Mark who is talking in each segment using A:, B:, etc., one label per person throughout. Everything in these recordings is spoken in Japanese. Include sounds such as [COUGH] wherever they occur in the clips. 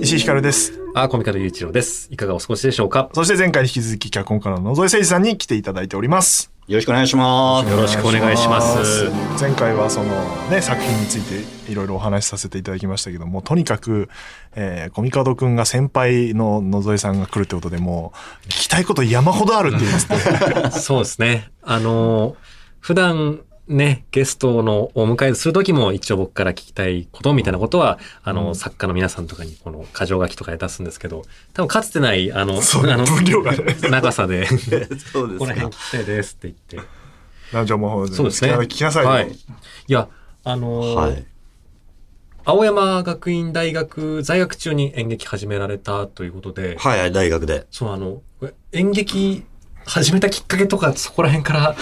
A: 石井ひかるです。
B: あ、コミカルゆういちろうです。いかがお過ごしでしょうか？
A: そして前回に引き続き脚本家の野添誠二さんに来ていただいております。
C: よろしくお願いします。
B: よろしくお願いします。
A: 前回はそのね、作品についていろいろお話しさせていただきましたけども、とにかく、えー、コミカドくんが先輩の野添さんが来るってことでもう、聞きたいこと山ほどあるって言うんですね。[LAUGHS]
B: そうですね。あのー、普段ね、ゲストのお迎えするときも一応僕から聞きたいことみたいなことは、あの、作家の皆さんとかにこの箇条書きとかで出すんですけど、多分かつてない、あの、あの、
A: 分量がね [LAUGHS]
B: 長さで、
C: そうで
B: この辺聞きたいですって言って。
A: なんじゃもう、
B: そうですね。
A: 聞きなさいよ。
B: はい。いや、あのー
C: はい。
B: 青山学院大学在学中に演劇始められたということで、
C: はいはい、大学で。
B: そう、あの、演劇始めたきっかけとか、そこら辺から、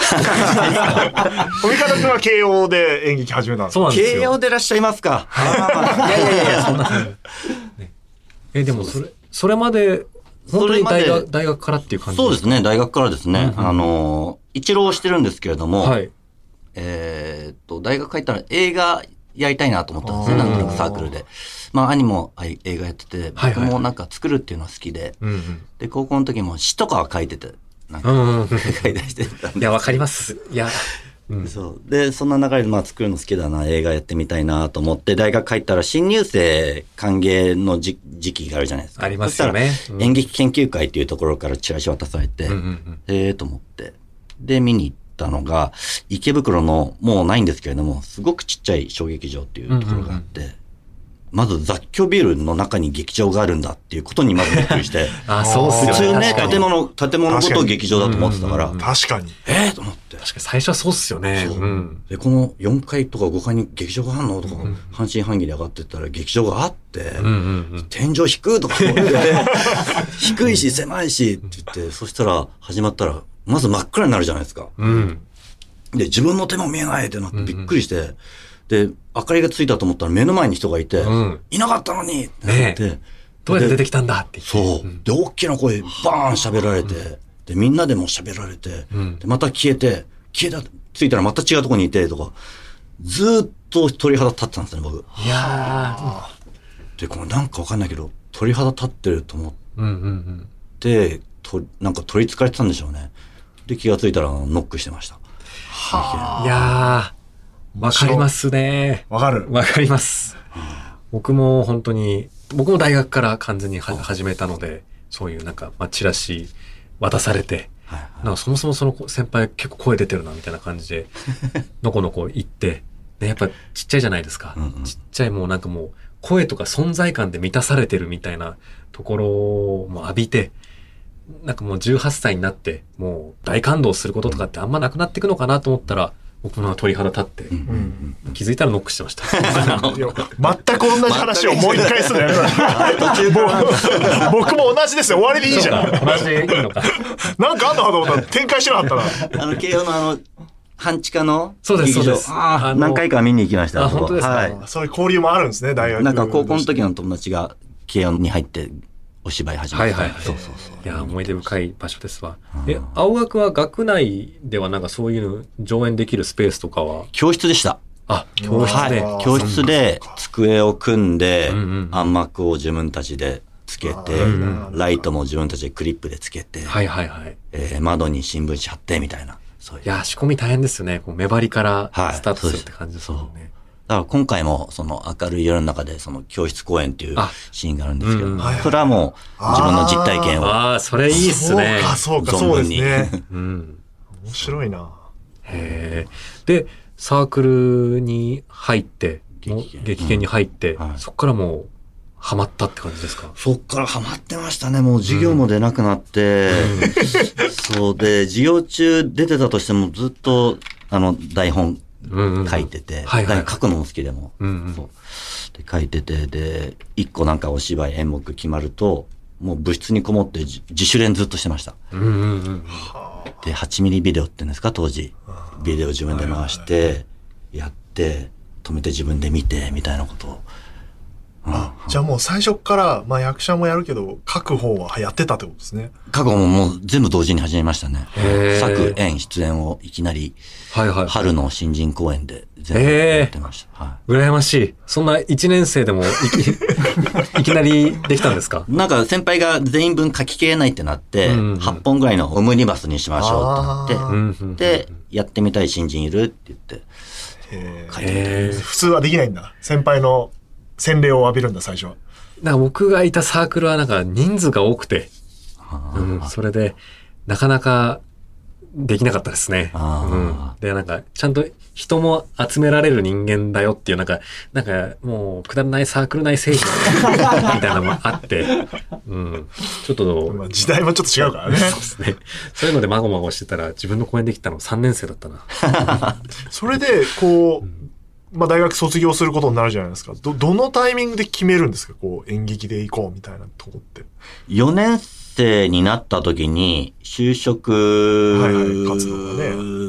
A: コミカドくんは慶応で演劇始めたんです
B: そうなんですよ。
C: 慶応でいらっしゃいますか。いやいやいやそんな。[LAUGHS]
B: え、でもそれ、それまで、本当に大学、
C: で
B: 大学からっていう感じ
C: そうですね、大学からですね。
B: うんうん
C: あの、一浪してるんですけれども、
B: はい。
C: えーっと、大学入ったら映画やりたいなと思ったんですよ、
A: あー
C: なんとなくサークルで。まあ、兄も映画やってて、僕もなんか作るっていうのは好きで。で、高校の時も詩とかは書いてて、なんか、
B: うんうんうん。
C: 書いたりしてたんで
B: いや、わかります。いや、うん。
C: そう。で、そんな流れで、まあ、作るの好きだな、映画やってみたいなと思って、大学入ったら、新入生歓迎の時時期があるじゃないですか。
B: ありますよねうん
C: 演劇研究会っていうところからチラシ渡されて、
B: うんうんうん
C: ええと思って。で、見に行ったのが、池袋の、もうないんですけれども、すごくちっちゃい小劇場っていうところがあって、まず雑居ビルの中に劇場があるんだっていうことにまずびっくりして、[LAUGHS]
B: あ、そうっすよね。
C: 普通ね、建物、建物ごと劇場だと思ってたから、
A: 確かに。
C: ええと思って。
B: 確かに最初はそうっすよね。
C: そう
B: うん。
C: で、この4階とか5階に劇場があんの？とか、半信半疑で上がってったら劇場があって、
B: うんうんうん。
C: 天井低いとか思って、[LAUGHS] 低いし狭いしって言って、そしたら始まったら、まず真っ暗になるじゃないですか。
B: うん。
C: で、自分の手も見えないってなってびっくりして、で、明かりがついたと思ったら目の前に人がいて、
B: うん
C: いなかったのにってなって、
B: ねどうやって出てきたんだって言って。
C: そう。で、大きな声、バーン喋られて、で、みんなでも喋られて、
B: ん
C: で、また消えて、消えた、ついたらまた違うところにいて、とか、ずーっと鳥肌立ってたんですね、僕。
B: いや
C: で、これなんかわかんないけど、鳥肌立ってると思っ
B: ー。うんうんうん。
C: て、となんか取り憑かれてたんでしょうね。で、気がついたらノックしてました。
B: いやー、わかりますね。
A: わかる。
B: わかります。僕も本当に、僕も大学から完全には始めたので、そういうなんか、まあ、チラシ渡されて、
C: はい
B: なんかそもそもその先輩結構声出てるなみたいな感じで、[LAUGHS] のこのこ行って、で、やっぱちっちゃいじゃないですか。
C: うんうん
B: ちっちゃいもうなんかもう、声とか存在感で満たされてるみたいなところも浴びて、なんかもう18歳になって、もう大感動することとかってあんまなくなっていくのかなと思ったら、僕の鳥肌立って、
A: うん。
B: 気づいたらノックしてました。
A: 全く同じ話をもう一回するのや [LAUGHS] [LAUGHS] 僕も同じですよ。終わりでいいじゃん。
B: 同じでいいのか。
A: なんかあんのかと思ったら展開しなかったな。
C: あの、慶応のあの、半地下の
B: そうですそうです
C: 何回か見に行きました。
B: あ本当ですか
C: はい。
A: そういう交流もあるんですね、大学。
C: なんか高校の時の友達が慶応に入ってお芝居始めて。
B: はいはいはい。
C: そうそうそう。
B: いや、思い出深い場所ですわ。え、青学は学内ではなんかそういうの上演できるスペースとかは？
C: 教室でした。
B: あ、教室で。
C: はい。教室で机を組んで
B: うんうん、
C: 暗幕を自分たちでつけて
A: うん、
C: ライトも自分たちでクリップでつけて、
B: はいはいはい。
C: えー窓に新聞紙貼ってみたいな。そういう。
B: いや、仕込み大変ですよね。こう目張りから
C: はい
B: スタートするって感じですもんね。
C: だから今回もその明るい夜の中でその教室公演っていう
B: あ
C: シーンがあるんですけど
B: うん、
C: それはもう自分の実体験を。
B: ああ、それいいっすね。
A: そうか、そうか、そうですね。[LAUGHS]
B: うん。
A: 面白いな。
B: へえ。で、サークルに入って、
C: 劇研
B: に入って、
C: はい
B: そこからもう、ハマったって感じですか？
C: そっからハマってましたね。もう授業も出なくなって、そうで、授業中出てたとしてもずっと、あの、台本
B: うんうん
C: 書いてて、
B: はいは
C: 書くのも好きでも、
B: うんうん
C: そう。で、書いてて、で、一個なんかお芝居演目決まると、もう部室にこもって自自主練ずっとしてました。
B: うんうんうん。
C: で、8ミリビデオって言うんですか、当時。ビデオ自分で回して、やって、止めて自分で見て、みたいなことを。うん
A: じゃあもう最初から、まあ役者もやるけど、書く方はやってたってことですね。
C: 過去ももう全部同時に始めましたね。作、演、出演をいきなり、
B: はいはい。
C: 春の新人公演で全部やってました。は
B: 羨ましい。そんな1年生でもいき [LAUGHS] いきなりできたんですか？
C: い。なんか先輩が全員分書ききれないってなって、
B: うんうん
C: 8本ぐらいのオムニバスにしましょうって
A: あ
C: なって、で、やってみたい新人いるって言って、
A: へ
C: 書いてみた
B: へー
A: 普通はできないんだ。先輩の洗礼を浴びるんだ、最初は。
B: なんか僕がいたサークルはなんか人数が多くて、うん、それで、なかなかできなかったですね。
C: あ
B: うん、で、なんか、ちゃんと人も集められる人間だよっていう、なんか、なんか、もう、くだらないサークル内製品 [LAUGHS] みたいなのもあって、うん、ちょっと、
A: まあ時代もちょっと違うからね。[LAUGHS]
B: そうですね。そういうのでまごまごしてたら、自分の公演できたの3年生だったな。[LAUGHS]
A: それで、こう、まあ大学卒業することになるじゃないですか。ど、どのタイミングで決めるんですか？こう、演劇で行こうみたいなとこって。
C: 4年生になった時に、就職
A: 活動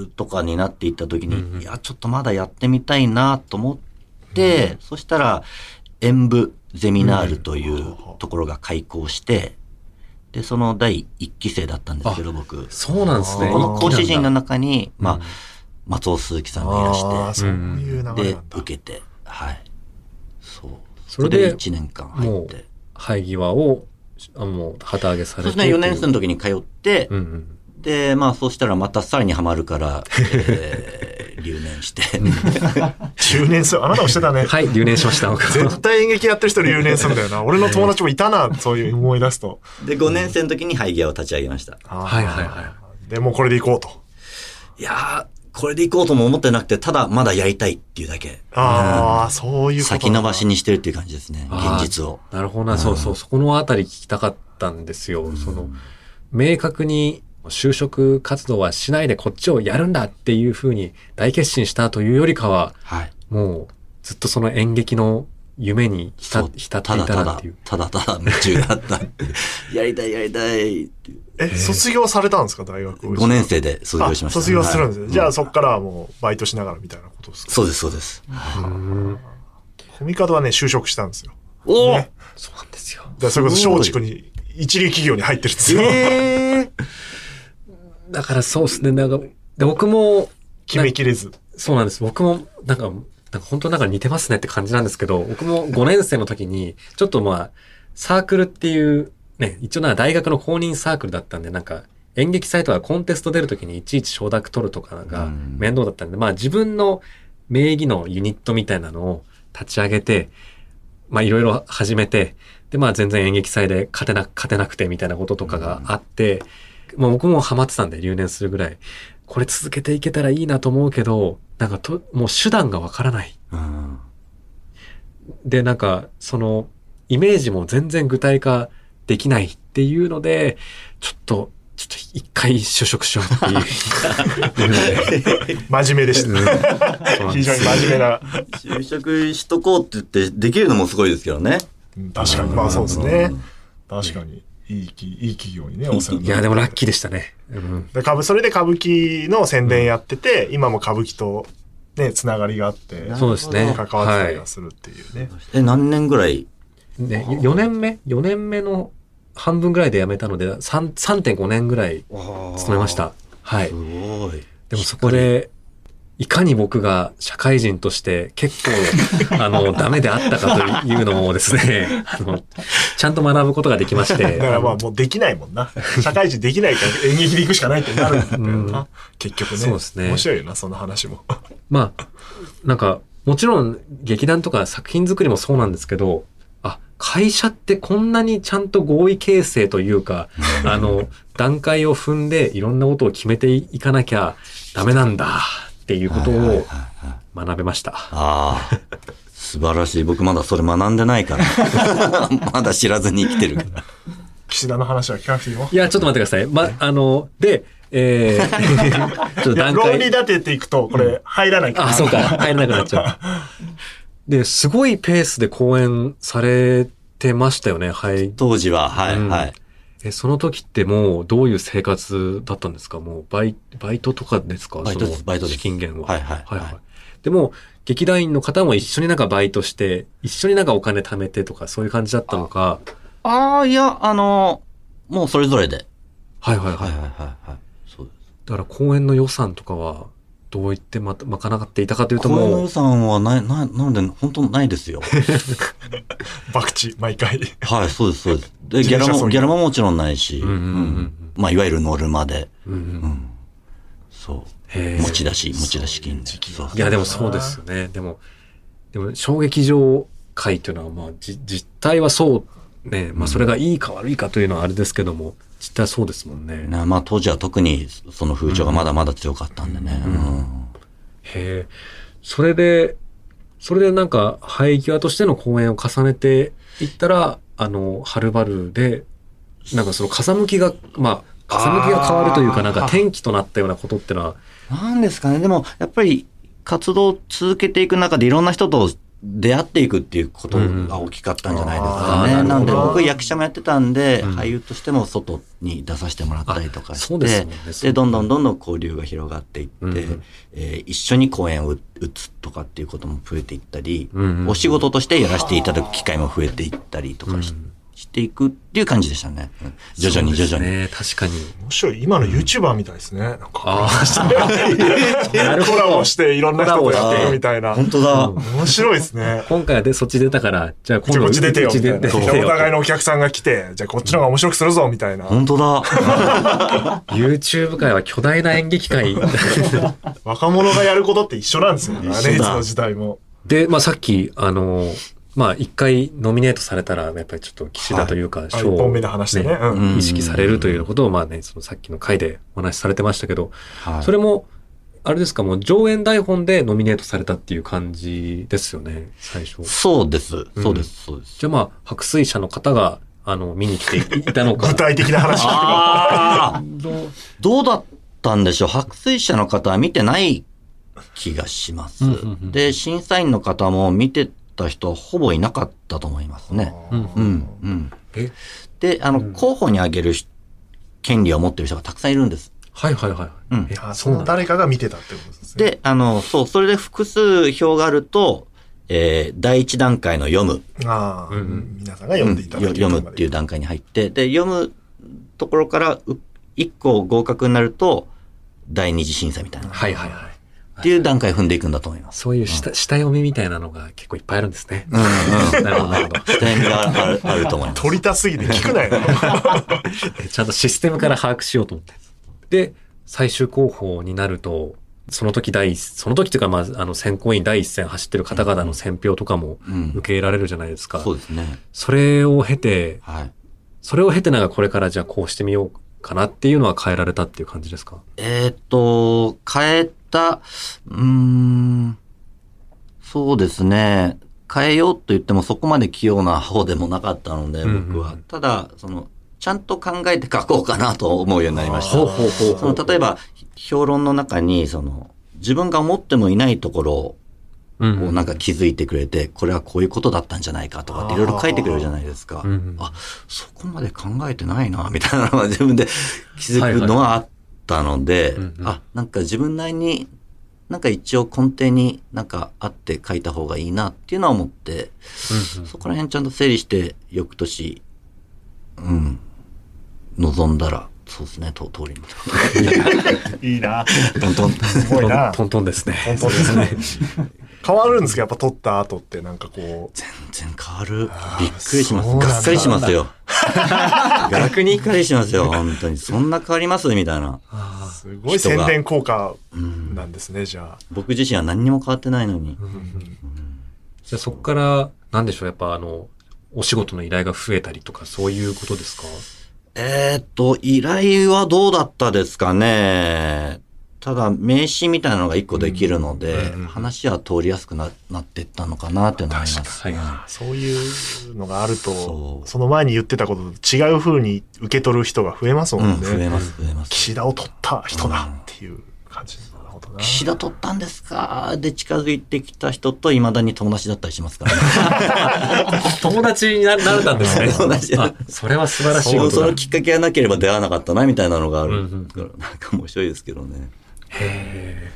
A: が
C: とかになっていった時に、
B: うんうん
C: いや、ちょっとまだやってみたいなと思って、そしたら、演舞ゼミナールというところが開校して、で、その第1期生だったんですけど、僕。
B: そうなんですね。
C: この講師陣の
B: 一
C: 中に、ま
B: うん
C: あ、松尾鈴木さんがいらして、
A: そういう流れなんだ。
C: で、受けて、はい。そう。
B: それで
C: 1年間入って。、
B: 生え際を、あもう、旗揚げされて
C: そうですね、4年生の時に通って、
B: うんうん。
C: で、まあ、そうしたらまたさらにハマるから、えー [LAUGHS] 留年して。[LAUGHS]
A: 10年する。あなたもしてたね。
B: はい、留年しました。僕
A: 絶対演劇やってる人留年するんだよな。[LAUGHS] 俺の友達もいたな、そういう思い出すと。
C: で、5年生の時に廃業を立ち上げました。
B: はいはいは
A: で、もうこれで行こうと。
C: いやー、これで行こうとも思ってなくて、ただまだやりたいっていうだけ。
A: ああ、そういうことだ。
C: 先延ばしにしてるっていう感じですね、現実を。
B: なるほどな、そうそう、そこのあたり聞きたかったんですよ。その、明確に就職活動はしないでこっちをやるんだっていうふうに大決心したというよりかは、
C: はい。
B: もうずっとその演劇の夢に浸っていたなっていう。
C: ただただ、ただただ夢中があった。やりたいやりたいっていう。
A: え、卒業されたんですか大学を。
C: 5年生で卒業しました。
A: あ卒業するんですね。
C: はい
A: じゃあそっからはもうバイトしながらみたいなことですか？
C: そうです、そうです。
B: うん
A: コミカドはね、就職したんですよ。
C: お
A: ね
B: そうなんですよ。
A: だからそれこそ松竹に一流企業に入ってるんですよ。
C: え
B: だからそうですね。なんか、で僕も、
A: 決めきれず。
B: そうなんです。僕も、なんか、なんか本当なんか似てますねって感じなんですけど、僕も5年生の時に、ちょっとまあ、サークルっていう、ね、一応なんか大学の公認サークルだったんで、なんか、演劇祭とかコンテスト出る時にいちいち承諾取るとかが
C: うん。
B: 面倒だったんで、まあ自分の名義のユニットみたいなのを立ち上げて、まあいろいろ始めて、でまあ全然演劇祭で勝てな、勝てなくてみたいなこととかがあって、まあ僕もハマってたんで留年するぐらい、これ続けていけたらいいなと思うけど、なんかと、もう手段がわからない。
C: うん
B: で、なんか、その、イメージも全然具体化できないっていうので、ちょっと、ちょっと一回就職しようっていう。[LAUGHS]
A: 真面目でした。非常に真面目な。
C: 就職しとこうって言って、できるのもすごいですけどね。
A: うん確かに。まあそうですね。確かに。いいき、いい企業にね、お世話に
B: いや、
A: なって
B: でもラッキーでしたね。うん。
A: でそれで歌舞伎の宣伝やってて、今も歌舞伎とね、つながりがあって、
B: そうですね。
A: 関わってたりはするっていうね。
C: え、何年ぐらい？
B: ね、4年目 ?4 年目の半分ぐらいで辞めたので、3 3.5年ぐらい勤めました。はい
C: す。ごい。
B: でもそこで、いかに僕が社会人として結構、あの、[LAUGHS] ダメであったかというのもですね、あの、ちゃんと学ぶことができまして。
A: だからまあもうできないもんな。社会人できないから演劇で行くしかないってなるんだよ
B: うん
A: な。結局ね。
B: そうですね
A: 面白いよな、その話も。
B: まあ、なんか、もちろん劇団とか作品作りもそうなんですけど、あ、会社ってこんなにちゃんと合意形成というか、あの、[LAUGHS] 段階を踏んでいろんなことを決めていかなきゃダメなんだっていうことを
C: はいはいはいはい
B: 学べました。
C: ああ。素晴らしい。僕まだそれ学んでないから。[LAUGHS] まだ知らずに生きてるから。
A: 岸田の話は聞かなくていいよ。
B: いや、ちょっと待ってください。ま、あの、で、えー、[LAUGHS] ちょっと
A: いや
B: 段階。
A: 論理立てていくと、これ入らないから。
B: あ、そうか。入らなくなっちゃう。[LAUGHS] で、すごいペースで公演されてましたよね。はい。
C: 当時は、はい、
B: うん
C: はい。
B: え、その時ってもうどういう生活だったんですか？もうバイ、バイトとかですか？
C: バイトですバイトです
B: 資金源は。
C: はいはい
B: はい、
C: はい
B: でも、劇団員の方も一緒になんかバイトして、一緒になんかお金貯めてとか、そういう感じだったのか？
C: ああ、いや、あの、もうそれぞれで。
B: はいはいはい。
C: はいはいはいはい。そうです。
B: だから公演の予算とかは、どう言ってま、賄っていたかというともう
C: 予、算はない、な、なので、本当ないですよ。[LAUGHS]
A: 博打、毎回。
C: はい、そうです、そうです。で、ギャラも、ギャラももちろんないし、
B: うんうんうんうん
C: まあ、いわゆるノルマで、
B: うんうん
C: うん。そう。持ち出し、持ち出し金で。そう
B: いや、でもそうですよね。でも、でも、小劇場界というのは、まあ、じ実態はそう、ね、まあ、それがいいか悪いかというのはあれですけども、実態はそうですもんね。
C: ねまあ、当時は特にその風潮がまだまだ強かったんでね。うん
B: へえ。それで、それでなんか、生え際としての公演を重ねていったら、あの、はるばるで、なんかその風向きが、まあ、風向きが変わるというか、なんか転機となったようなことってのは、
C: なんですかね。でも、やっぱり活動を続けていく中でいろんな人と出会っていくっていうことが大きかったんじゃないですかね。
B: うんうん
C: なので僕役者もやってたんで、
B: うん。
C: 俳優としても外に出させてもらったりとか
B: あ
C: して、
B: そうでね。
C: で、どんどんどんどん交流が広がっていって、
B: うんうん。
C: えー一緒に公演を打つとかっていうことも増えていったり、お仕事としてやらせていただく機会も増えていったりとかし,、
B: うん
C: ていくっていう感じでしたね。うん徐々に徐々に。
B: ね、確かに。
A: 面白い。今の YouTuber みたいですね。なんか、
B: あ
A: なる [LAUGHS] コラボしていろんな人とやっていくみたいな。
C: 本当だ。
A: 面白いですね。
B: 今回はでそっち出たから、じゃあ今度
A: こっち出てよ。お互いのお客さんが来て、じゃあこっちの方が面白くするぞ、みたいな。
C: 本当だ。
B: YouTube 界は巨大な演劇界。[LAUGHS]
A: 若者がやることって一緒なんですよね。いつの時代も。
B: で、まあさっき、あの、まあ一回ノミネートされたら、やっぱりちょっと騎士だというか、
A: はい
B: 賞を
A: あ一本目で話してねうん
B: 意識されるということを、まあね、そのさっきの回でお話しされてましたけど、
C: はい
B: それも、あれですか、もう上演台本でノミネートされたっていう感じですよね、最初。
C: そうです。そうです。そうです。
B: じゃあまあ、白水社の方が、あの、見に来ていたのか。[LAUGHS]
A: 具体的な話。
C: ああ
B: どう
C: どうだったんでしょう？白水社の方は見てない気がします。
B: うんうんうん
C: で、審査員の方も見てた人はほぼいなかったと思いますね。
B: うん
C: うん、うん。
B: え？
C: で、あの、候補に挙げるし権利を持ってる人がたくさんいるんです。
B: はいはいはい。
C: うん
B: え
A: あそ。の誰かが見てたってことですね。
C: で、あの、そう、それで複数票があると、えー第一段階の読む、
A: ああ、
B: うんうん
A: 皆さんが読んでいただ
C: うんよ読むっていう段階に入って、で、読むところからう一個合格になると、第二次審査みたいな。
B: はいはいはい。
C: っていう段階踏んでいくんだと思います。
B: そういう下,、下読みみたいなのが結構いっぱいあるんですね。
C: うんうん。
B: なるほどなるほど。
C: 下読みがあるあると思います。
A: 取りたすぎて聞くなよ。
B: ちゃんとシステムから把握しようと思って。で、最終候補になると、その時第一、その時というか、まあ、あの、選考委員第一線走ってる方々の選評とかも
C: うん
B: 受け入れられるじゃないですか。
C: そうですね。
B: それを経て、
C: はい。
B: それを経てなんかこれからじゃあこうしてみようかなっていうのは変えられたっていう感じですか？
C: えーっと、変えた、うーん、そうですね。変えようと言ってもそこまで器用な方でもなかったので、
B: うんうん
C: 僕は。ただ、その、ちゃんと考えて書こうかなと思うようになりました。その例えば、評論の中に、その、自分が思ってもいないところ
B: うん
C: をなんか気づいてくれて、これはこういうことだったんじゃないかとかっていろいろ書いてくれるじゃないですか。
B: うんうん
C: あ、そこまで考えてないな、みたいなのが自分で気づくのはあったので
B: うんうん、
C: あ、なんか自分なりに、なんか一応根底になんかあって書いた方がいいなっていうのは思って、
B: うんうん
C: そこら辺ちゃんと整理して、翌年、うん、望んだら、そうですね、と通りに。[LAUGHS]
A: いいな。
C: トントン。
A: すごいな。
B: トントンですね。
A: 本当ですね。[LAUGHS] 変わるんですかやっぱ撮った後ってなんかこう。
C: 全然変わるびっくりします。がっかりしますよ。[LAUGHS] 逆にがっかりしますよ、本当に。そんな変わります？みたいな。
B: あ
A: すごい宣伝効果なんですね、じゃあ。
C: 僕自身は何にも変わってないのに
B: ー。じゃあそこから、なんでしょう、やっぱあの、お仕事の依頼が増えたりとか、そういうことですか？
C: えーっと、依頼はどうだったですかね。ただ、名刺みたいなのが一個できるので、
B: うん
C: 話は通りやすくななっていったのかなって思います。
B: はいは
A: そういうのがあると
C: そ、う
A: その前に言ってたことと違う風に受け取る人が増えますも
C: うんん、
A: ね。
C: 増えます、増えます。
A: 岸田を取った人だっていう感じ。
C: 岸田取ったんですか？で近づいてきた人と未だに友達だったりしますからね。[LAUGHS]
B: 友達にななれたんですね。[LAUGHS]
C: 友達
B: あ、それは素晴らしい
C: そ
B: ことだ。
C: のきっかけがなければ出会わなかったなみたいなのがある。
B: うんうん
C: なんか面白いですけどね。
B: へ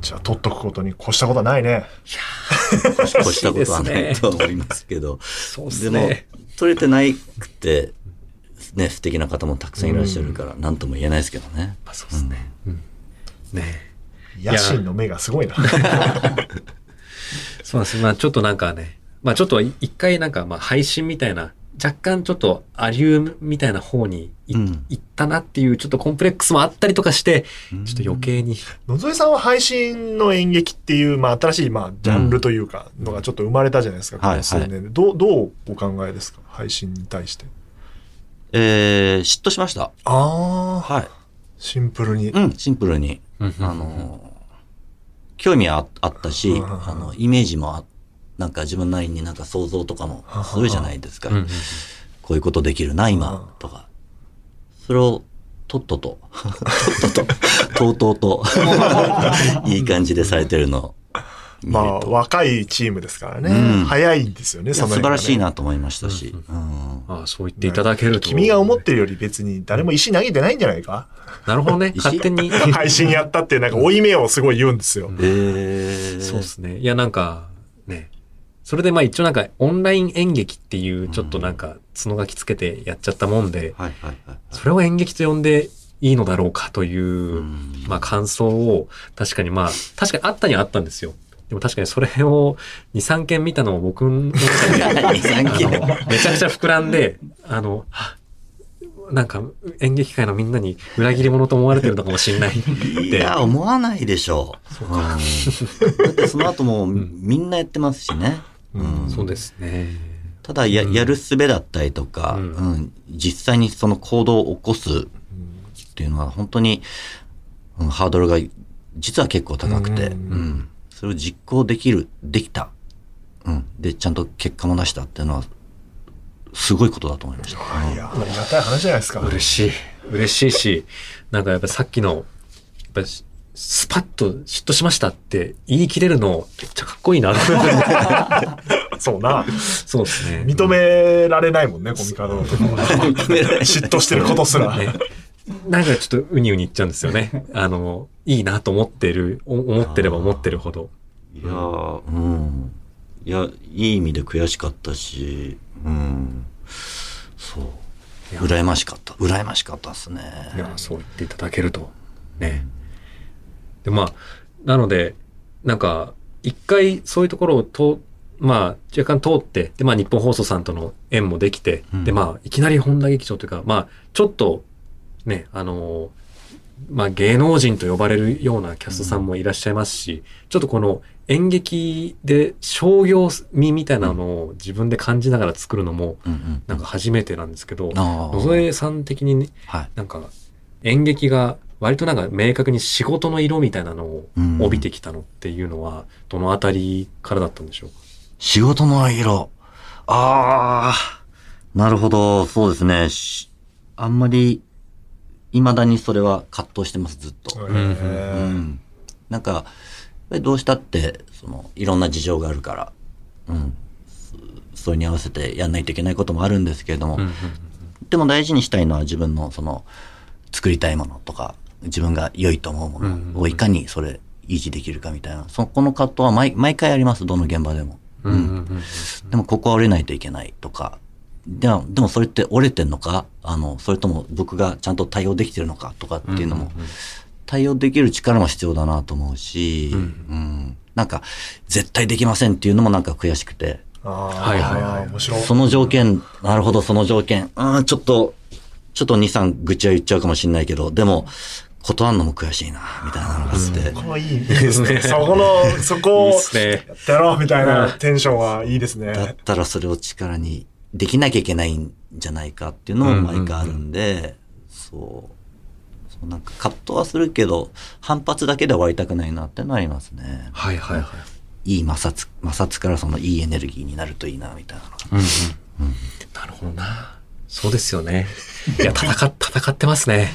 A: じゃあ取っとくことに越したことはないね。
C: 越したことはないと思いますけど。
B: そうっ
C: ですも
B: ね。、
C: 取れてないくて、ね、素敵な方もたくさんいらっしゃるから、なんとも言えないですけどね。
B: まあそうですね。うん。ね
A: 野心の目がすごいな。[LAUGHS]
B: そうなんです。まあちょっとなんかね、まあちょっと一回なんかまあ配信みたいな、若干ちょっとアリウムみたいな方にい
C: うん
B: 行ったなっていうちょっとコンプレックスもあったりとかして、ちょっと余計に。
A: 野添さんは配信の演劇っていう、まあ、新しい、まあ、ジャンルというか、のがちょっと生まれたじゃないですか、
C: はい
A: この数年で。どう、どうお考えですか配信に対して？
C: えー、嫉妬しました。
A: ああ、
C: はい。
A: シンプルに。
C: うん、シンプルに。
B: うん
C: あの、興味はああったし、
A: うん
C: あの、イメージもあなんか自分なりになんか想像とかもするじゃないですか。こういうことできるな、今、とか。それを、とっとと、とっとと、[LAUGHS] とうとうと、[LAUGHS] いい感じでされてるの
A: まあ、
C: と。
A: 若いチームですからね。
C: うん
A: 早いんですよね、ね
C: 素晴らしいなと思いましたし。うん
B: ああそう言っていただけると。
A: 君が思ってるより別に誰も石投げてないんじゃないか？
B: なるほどね。[LAUGHS]
C: 石？
B: 勝手に。
A: 配信やったってなんか追い目をすごい言うんですよ。
C: えー、
B: そうですね。いや、なんか、ね。それでまあ一応なんかオンライン演劇っていうちょっとなんか角書きつけてやっちゃったもんで。それを演劇と呼んでいいのだろうかという、
C: うん
B: まあ感想を確かにまあ、確かにあったにはあったんですよ。でも確かにそれを2、3件見たのを僕の中で [LAUGHS]
C: 2 3件
B: あのめちゃくちゃ膨らんで、あの、はなんか演劇界のみんなに裏切り者と思われてるのかもしれないって。
C: いや、思わないでしょう。うんだってその後もみんなやってますしね。うん
B: そうですね。
C: ただや、やる術だったりとか、
B: う
C: うんん実際にその行動を起こすっていうのは本当に、うんハードルが実は結構高くて、
A: う
C: うんんそれを実行できる、できた。うん。で、ちゃんと結果も出したっていうのは、すごいことだと思いました。うん
A: いや、ありがたい話じゃないですか。
B: 嬉しい。嬉しいし、なんかやっぱさっきの、やっぱりスパッと嫉妬しましたって言い切れるのめっちゃかっこいいな。[LAUGHS]
A: そうな。
B: そうですね。
A: 認められないもんね、コミカド。嫉妬してることすら。
B: ね。なんかちょっとウニウニ言っちゃうんですよね。あの、いいなと思ってる、お思ってれば思ってるほど。
C: いやーうん。いや、いい意味で悔しかったし、うん。そう。羨ましかった。羨ましかったですね。
B: いや、そう言っていただけると。ね。で、まあ、なので、なんか、一回そういうところをと、まあ、若干通って、で、まあ、日本放送さんとの縁もできて、
C: うん
B: で、まあ、いきなり本田劇場というか、まあ、ちょっと、ね、あの、まあ、芸能人と呼ばれるようなキャストさんもいらっしゃいますし、ちょっとこの演劇で商業味みたいなのを自分で感じながら作るのも、
C: うんうん。
B: なんか初めてなんですけど、野添さん的にね、
C: はい。
B: なんか演劇が割となんか明確に仕事の色みたいなのを
C: うん
B: 帯びてきたのっていうのは、どのあたりからだったんでしょう？か
C: 仕事の色。ああ、なるほど、そうですね。しあんまり、未だにそれは葛藤してます、ずっと。
A: へ
C: う
A: ー
C: ん。なんか、どうしたって、その、いろんな事情があるから、うん。そそれに合わせてやんないといけないこともあるんですけれども、
B: うん
C: でも大事にしたいのは自分のその作りたいものとか自分が良いと思うものをいかにそれ維持できるかみたいな。そこの葛藤は毎毎回ありますどの現場でも、
B: うんうんうん
C: でもここは折れないといけないとか。でもでもそれって折れてんのか？あのそれとも僕がちゃんと対応できてるのかとかっていうのも対応できる力も必要だなと思うし、うん。なんか絶対できませんっていうのもなんか悔しくて。
A: ああ、
B: はいはいはい。
A: 面白い。
C: その条件、なるほど、その条件。うん、ちょっと、ちょっと2、3愚痴は言っちゃうかもしれないけど、でも、断るのも悔しいな、みたいなのがあって。
A: いいですね。そこの、そこをやろうみたいなテンションはいいです
C: だっ
A: ね。
C: たらそれを力にできなきゃいけないんじゃないかっていうのも毎回あるんで、そう。そうなんか葛藤はするけど、反発だけで終わりたくないなってのはありますね。
B: はいはいはい。
C: いい摩擦、摩擦からそのいいエネルギーになるといいな、みたいなのが。
B: うんうんなるほどな。そうですよね。いや、戦っ、戦ってますね。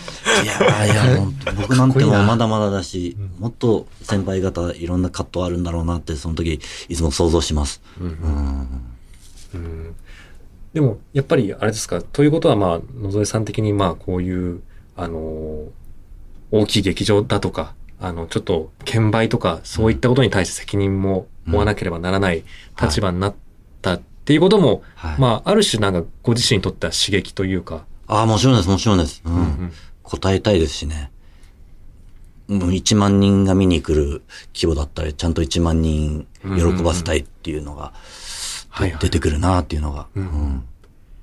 C: いやーいや、[LAUGHS] 本当僕なんてもまだまだだし、もっと先輩方いろんな葛藤あるんだろうなって、その時、いつも想像します。うん。
B: うん。でも、やっぱり、あれですか、ということは、まあ、野添さん的に、まあ、こういう、あのー大きい劇場だとか、あの、ちょっと、券売とか、そういったことに対して責任も負わなければならない立場になったっていうことも、
C: はい。
B: まあ、ある種なんか、ご自身にとっては刺激というか、
C: ああ、もちろんです、もちろんです。うん。
B: ん
C: 答えたいですしね。もう1万人が見に来る規模だったら、ちゃんと1万人喜ばせたいっていうのが、出てくるなっていうのが、うん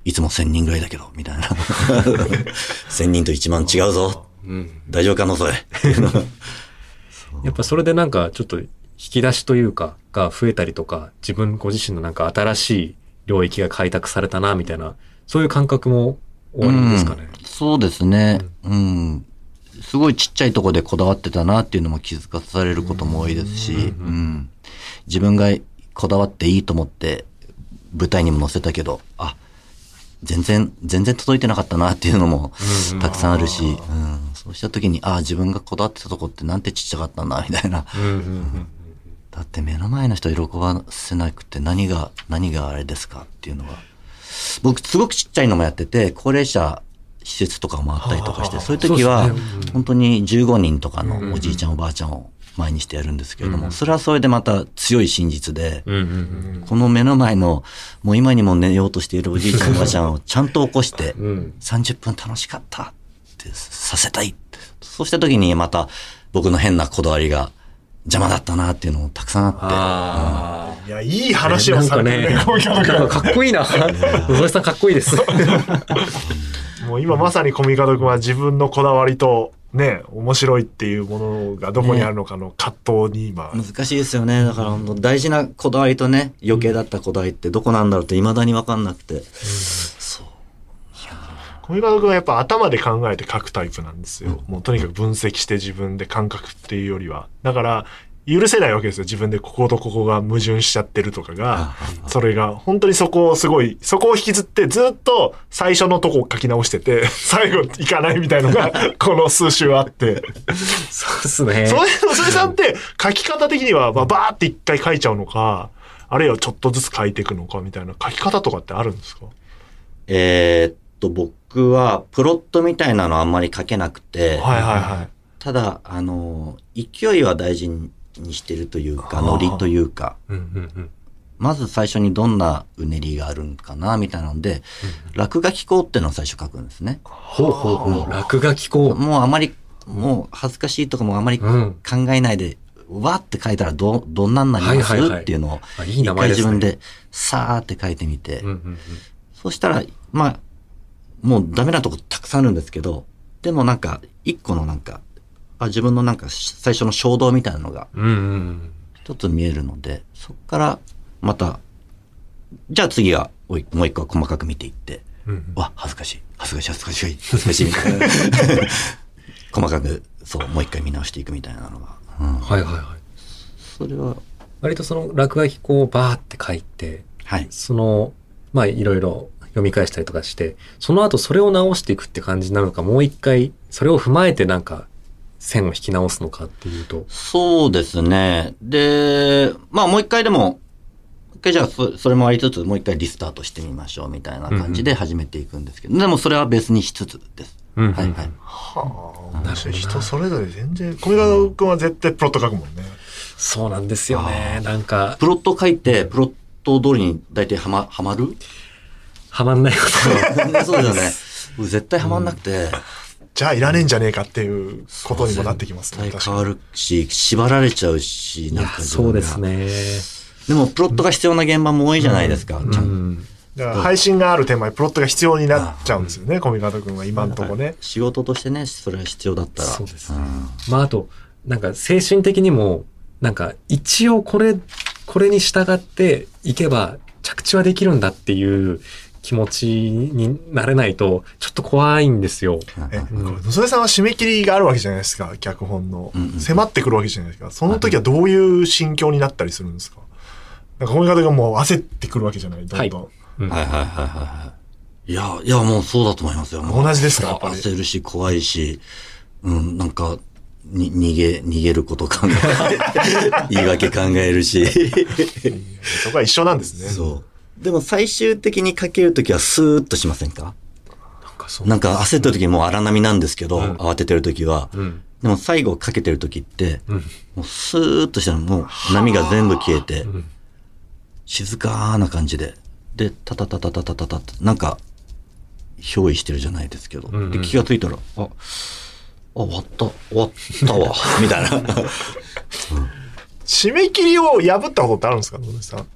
C: いつも1000人ぐらいだけど、みたいな。[LAUGHS] 1000人と1万違うぞ。
B: うん。
C: 大丈夫かのそれ。[LAUGHS]
B: やっぱそれでなんか、ちょっと、引き出しというか、が増えたりとか、自分ご自身のなんか新しい領域が開拓されたな、みたいな、そういう感覚も終わりですかね。
C: うんそうですね。うん。すごいちっちゃいとこでこだわってたなっていうのも気づかされることも多いですし、うん。自分がこだわっていいと思って舞台にも載せたけど、あ、全然、全然届いてなかったなっていうのもたくさんあるし、うん。そうした時に、あ、自分がこだわってたとこってなんてちっちゃかったんだ、みたいな。だって目の前の人を喜ばせなくて何が、何があれですかっていうのが。僕すごくちっちゃいのもやってて、高齢者施設とかもあったりとかして、そういう時は本当に15人とかのおじいちゃんおばあちゃんを前にしてやるんですけれども、それはそれでまた強い真実で、この目の前の、もう今にも寝ようとしているおじいちゃんおばあちゃんをちゃんと起こして、[LAUGHS]
B: うん。
C: 30分楽しかったってさせたい。そうした時にまた僕の変なこだわりが邪魔だったなっていうのもたくさんあって。
B: あ
A: いや、いい話をされてるね、
B: なんかねかかっこいいな。野添さんかっこいいです。
A: 君。[LAUGHS] もう今まさにコミカド君は自分のこだわりと、ね、面白いっていうものがどこにあるのかの葛藤に今、
C: 難しいですよね。だから本当大事なこだわりとね、余計だったこだわりってどこなんだろうって未だにわかんなくて。そう。
A: コミカド君はやっぱ頭で考えて書くタイプなんですよ。もうとにかく分析して自分で感覚っていうよりは。だから、許せないわけですよ。自分でこことここが矛盾しちゃってるとかが。それが、本当にそこをすごい、そこを引きずってずっと最初のとこ書き直してて、[LAUGHS] 最後いかないみたいのが、[LAUGHS] この数週あって。
B: そうですね。
A: それ、それさんって書き方的には、まあ、バーって一回書いちゃうのか、あるいはちょっとずつ書いていくのかみたいな書き方とかってあるんですか？
C: えーっと、僕はプロットみたいなのあんまり書けなくて、
A: はいはいはい。
C: ただ、あの、勢いは大事にしてるというか、ノリというか、
B: うんうんうん。
C: まず最初にどんなうねりがあるんかな、みたいなので、落書き項っていうのを最初書くんですね。
B: ほうほうほう。落書きこ
C: もうあまり、もう恥ずかしいとかもあまり
B: う。うん。
C: 考えないで、わって書いたらど、どんなんなります、
B: はいはいはい
C: っていうのを、一回自分で、さーって書いてみて、
B: うんうんうん。
C: そしたら、まあ、もうダメなとこたくさんあるんですけど、でもなんか、一個のなんか、あ自分のなんか最初の衝動みたいなのが一つ見えるので、そこからまた、じゃあ次はもう一個細かく見ていって、
B: うん。うん
C: わ、恥ずかしい、恥ずかしい、恥ずかしい、恥ずかしい、みたいな。[LAUGHS] 細かく、そう、もう一回見直していくみたいなのが。うん、
B: はいはいはい。
C: それは、
B: 割とその落書きこうバーって書いて、
C: はい。
B: その、まあいろいろ読み返したりとかして、その後それを直していくって感じになるのか、もう一回それを踏まえてなんか線を引き直すのかっていうと。
C: そうですね。で、まあもう一回でも、一回じゃあそそれもありつつ、もう一回リスタートしてみましょうみたいな感じで始めていくんですけど、でもそれは別にしつつです。
B: うん
C: はいはい。
A: はあ、面白い。人それぞれ全然、コミカド君は絶対プロット書くもんね。
B: そうなんですよね。なんか、
C: プロット書いて、プロット通りに大体はま、はまる？
B: はまんないこと
C: そうだよね。僕絶対はまんなくて、
A: じゃあいらねえんじゃねえかっていうことにもなってきますね。
C: 絶対。変わるし、縛られちゃうし、なんか、
B: そうです。ね。
C: でも、プロットが必要な現場も多いじゃないですか。ちゃ
B: うんん。
A: だから配信があるテーマにプロットが必要になっちゃうんですよね、コミカド君は今んとこね。
C: 仕事としてね、それは必要だったら。
B: そうですね。まああと、なんか精神的にも、なんか一応これ、これに従っていけば着地はできるんだっていう気持ちになれないと、ちょっと怖いんですよ。
A: 野添さんは締め切りがあるわけじゃないですか、脚本の。迫ってくるわけじゃないですか。その時はどういう心境になったりするんですか？なんかコミカドがもう焦ってくるわけじゃない、どんどん。
B: うん
C: はいはいはいはいはい。いや、いや、もうそうだと思いますよ。
A: 同じですかやっぱり？
C: 焦るし、怖いし、うん、なんか、に、逃げ、逃げること考え、[LAUGHS] 言い訳考えるし。
A: そこは一緒なんですね。
C: そう。でも最終的にかけるときはスーッとしませんか？
B: なんかそう。
C: なんか焦った時もう荒波なんですけど、
B: ん
C: 慌ててる時は、
B: うん。
C: でも最後かけてる時って、
B: うん。
C: もうスーッとしたらもう波が全部消えて、
B: うん
C: 静かな感じで。で、タタタタタタタタって、なんか、憑依してるじゃないですけど。
B: うんうん
C: で、気がついたら、あ、あ、終わった、終わったわ、[LAUGHS] みたいな。[LAUGHS]
A: 締め切りを破ったことってあるんですか野口さん？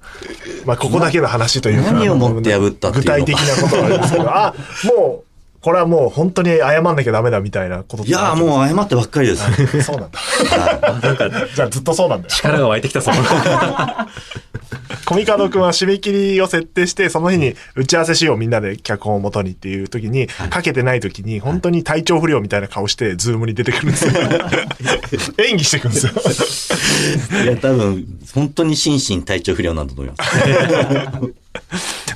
A: まあ、ここだけの話というか。
C: 何をもって破ったっていうの
A: 具体的なことはあるんですけど、あ、もう、これはもう本当に謝んなきゃダメだみたいなことっ
C: いやもう謝ってばっかりです。
A: う。そうなんだ。じゃあずっとそうなんだよ。
B: 力が湧いてきたぞ。[LAUGHS]
A: コミカドくんは締め切りを設定して、その日に打ち合わせしようみんなで脚本をもとにっていう時に、かけてない時に、本当に体調不良みたいな顔して、ズームに出てくるんですよ。[LAUGHS] 演技してくんですよ。
C: いや、多分、本当に心身体調不良なんだと思います。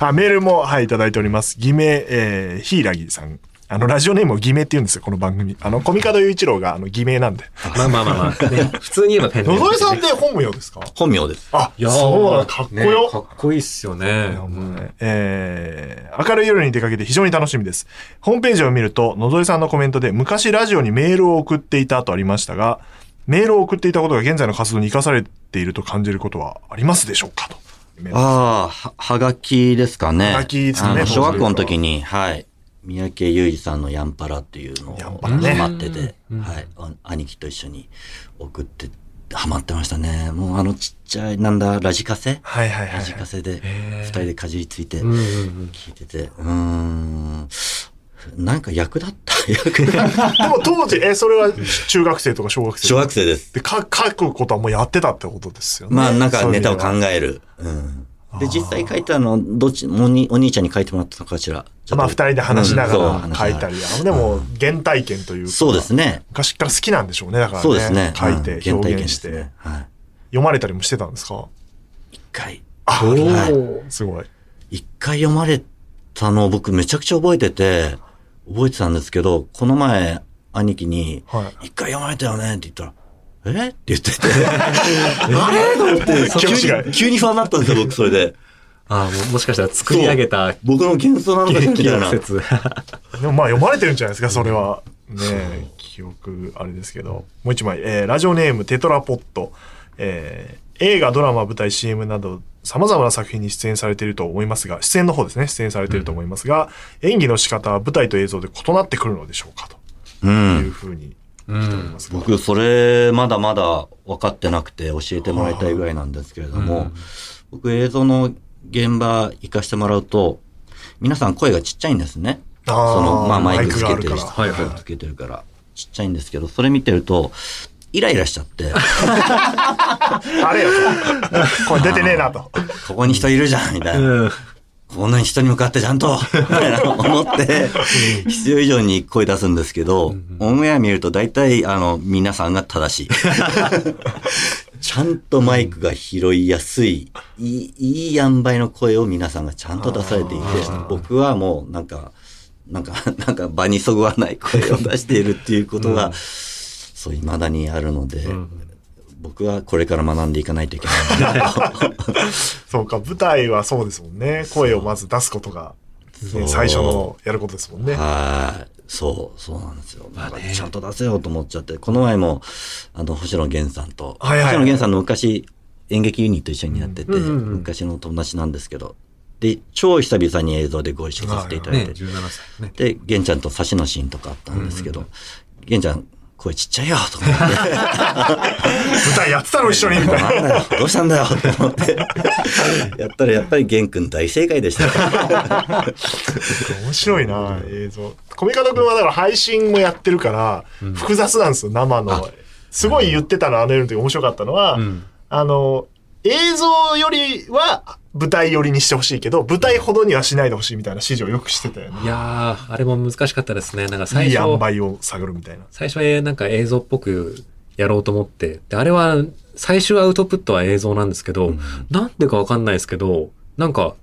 C: [LAUGHS]
A: あ、メールも、はい、いただいております。偽名、えー、ヒイラギさん。あの、ラジオネームを偽名って言うんですよ、この番組。あの、コミカド雄一郎が、あの、偽名なんで。
B: まあまあまあまあ。ね、普通に言えばペンネーム
A: 野添さんって本名ですか？
C: 本名です。
A: あ、
B: いやー
A: そうだ、かっこ
B: ね
A: よ。
B: かっこいいっすよね。
A: うねえー明るい夜に出かけて非常に楽しみです。ホームページを見ると、野添さんのコメントで、昔ラジオにメールを送っていたとありましたが、メールを送っていたことが現在の活動に生かされていると感じることはありますでしょうか？と。
C: ああ、は、はがきですかね。
A: はがきですね
C: 小学校の時に、はい。三宅裕二さんのヤンパラっていうのをハマってて、はい。あ兄貴と一緒に送って、ハマってましたね。もうあのちっちゃい、なんだ、ラジカセ？
A: はいはいはい
C: ラジカセで、
B: へー
C: 二人でかじりついて。聞いてて、うーん、なんか役立った？[LAUGHS] 役立った
A: でも当時、え、それは中学生とか小学生？
C: 小学生です。
A: で、か、書くことはもうやってたってことですよね。
C: まあなんかネタを考える。うん。で、実際書いたの、どっち、おにお兄ちゃんに書いてもらったのかしら。
A: まあ二人で話しながら書いたり、あでも原体験というか。
C: そうですね。
A: 昔から好きなんでしょうね、だからね。
C: そうですね。
A: 書いて表現して。読まれたりもしてたんですか？
C: 一回。
A: あ、
B: お
C: はい
B: ー
A: すごい。
C: 一回読まれたのを僕めちゃくちゃ覚えてて、覚えてたんですけど、この前、兄貴に、
A: はい。
C: 一回読まれたよねって言ったら、え？[LAUGHS] って言ってて、[LAUGHS] あれと思って、急に、急に不安になったんですよ、僕それで。
B: ああ、ももしかしたら作り上げた
C: 僕の幻想なのかみたいな。
B: 説。[LAUGHS]
A: でもまあ読まれてるんじゃないですか、それは。ねえ記憶あれですけど。もう一枚、えーラジオネームテトラポット。えー映画、ドラマ、舞台、CM など、様々な作品に出演されていると思いますが、出演の方ですね、出演されていると思いますが、演技の仕方は舞台と映像で異なってくるのでしょうか
C: う。
A: というんふうに
B: うん。
A: ますが。
C: 僕、それ、まだまだ分かってなくて教えてもらいたいぐらいなんですけれども、僕、映像の現場行かしてもらうと、皆さん声がちっちゃいんですね。その、まあ、マイクつけてる人、
B: はいはい
C: マイクつけてるから、ちっちゃいんですけど、それ見てると、イライラしちゃって、[LAUGHS]
A: あれよと。これ出てねえなと。
C: ここに人いるじゃん、みたいな。
B: うん。
C: こんなに人に向かってちゃんと、[LAUGHS] みたいな思って、必要以上に声出すんですけど、オンエア見ると大体、あの、皆さんが正しい。[LAUGHS] ちゃんとマイクが拾いやすい、いい、いい塩梅の声を皆さんがちゃんと出されていて、僕はもうなんか、なんか、なんか場にそぐわない声を出しているっていうことが、そう、未だにあるので、僕はこれから学んでいかないといけないなと。
A: そうか、舞台はそうですもんね。声をまず出すことが、ね最初のやることですもんね。
C: はい。そう、そうなんですよ。なんかちゃんと出せようと思っちゃって、この前も、あの、星野源さんと、
A: はいはいはい
C: 星野源さんの昔、演劇ユニット一緒にやってて、
B: うんうんうん
C: 昔の友達なんですけど、で、超久々に映像でご一緒させていただい
B: ね、
C: て、
B: 17歳ね。
C: で、源ちゃんと差しのシーンとかあったんですけど、源ちゃん、声ちっちゃいよと思って、
A: 舞台やってたの一緒にみたいな。[LAUGHS]
C: どうしたんだよと思って、やったらやっぱり源くん大正解でした。
A: 面白いな、映像。コミカドくんはだから配信もやってるから、複雑なんですよ、生の。すごい言ってたの、あの夜の時面白かったのは、
B: うん。
A: あの、映像よりは舞台寄りにしてほしいけど、舞台ほどにはしないでほしいみたいな指示をよくしてたよね。
B: いやー、あれも難しかったですね。なんか最
A: いい
B: 初、
A: 塩梅を探るみたいな。
B: 最初はなんか映像っぽくやろうと思って、で、あれは最終アウトプットは映像なんですけど、なんでかわかんないですけど、なんか、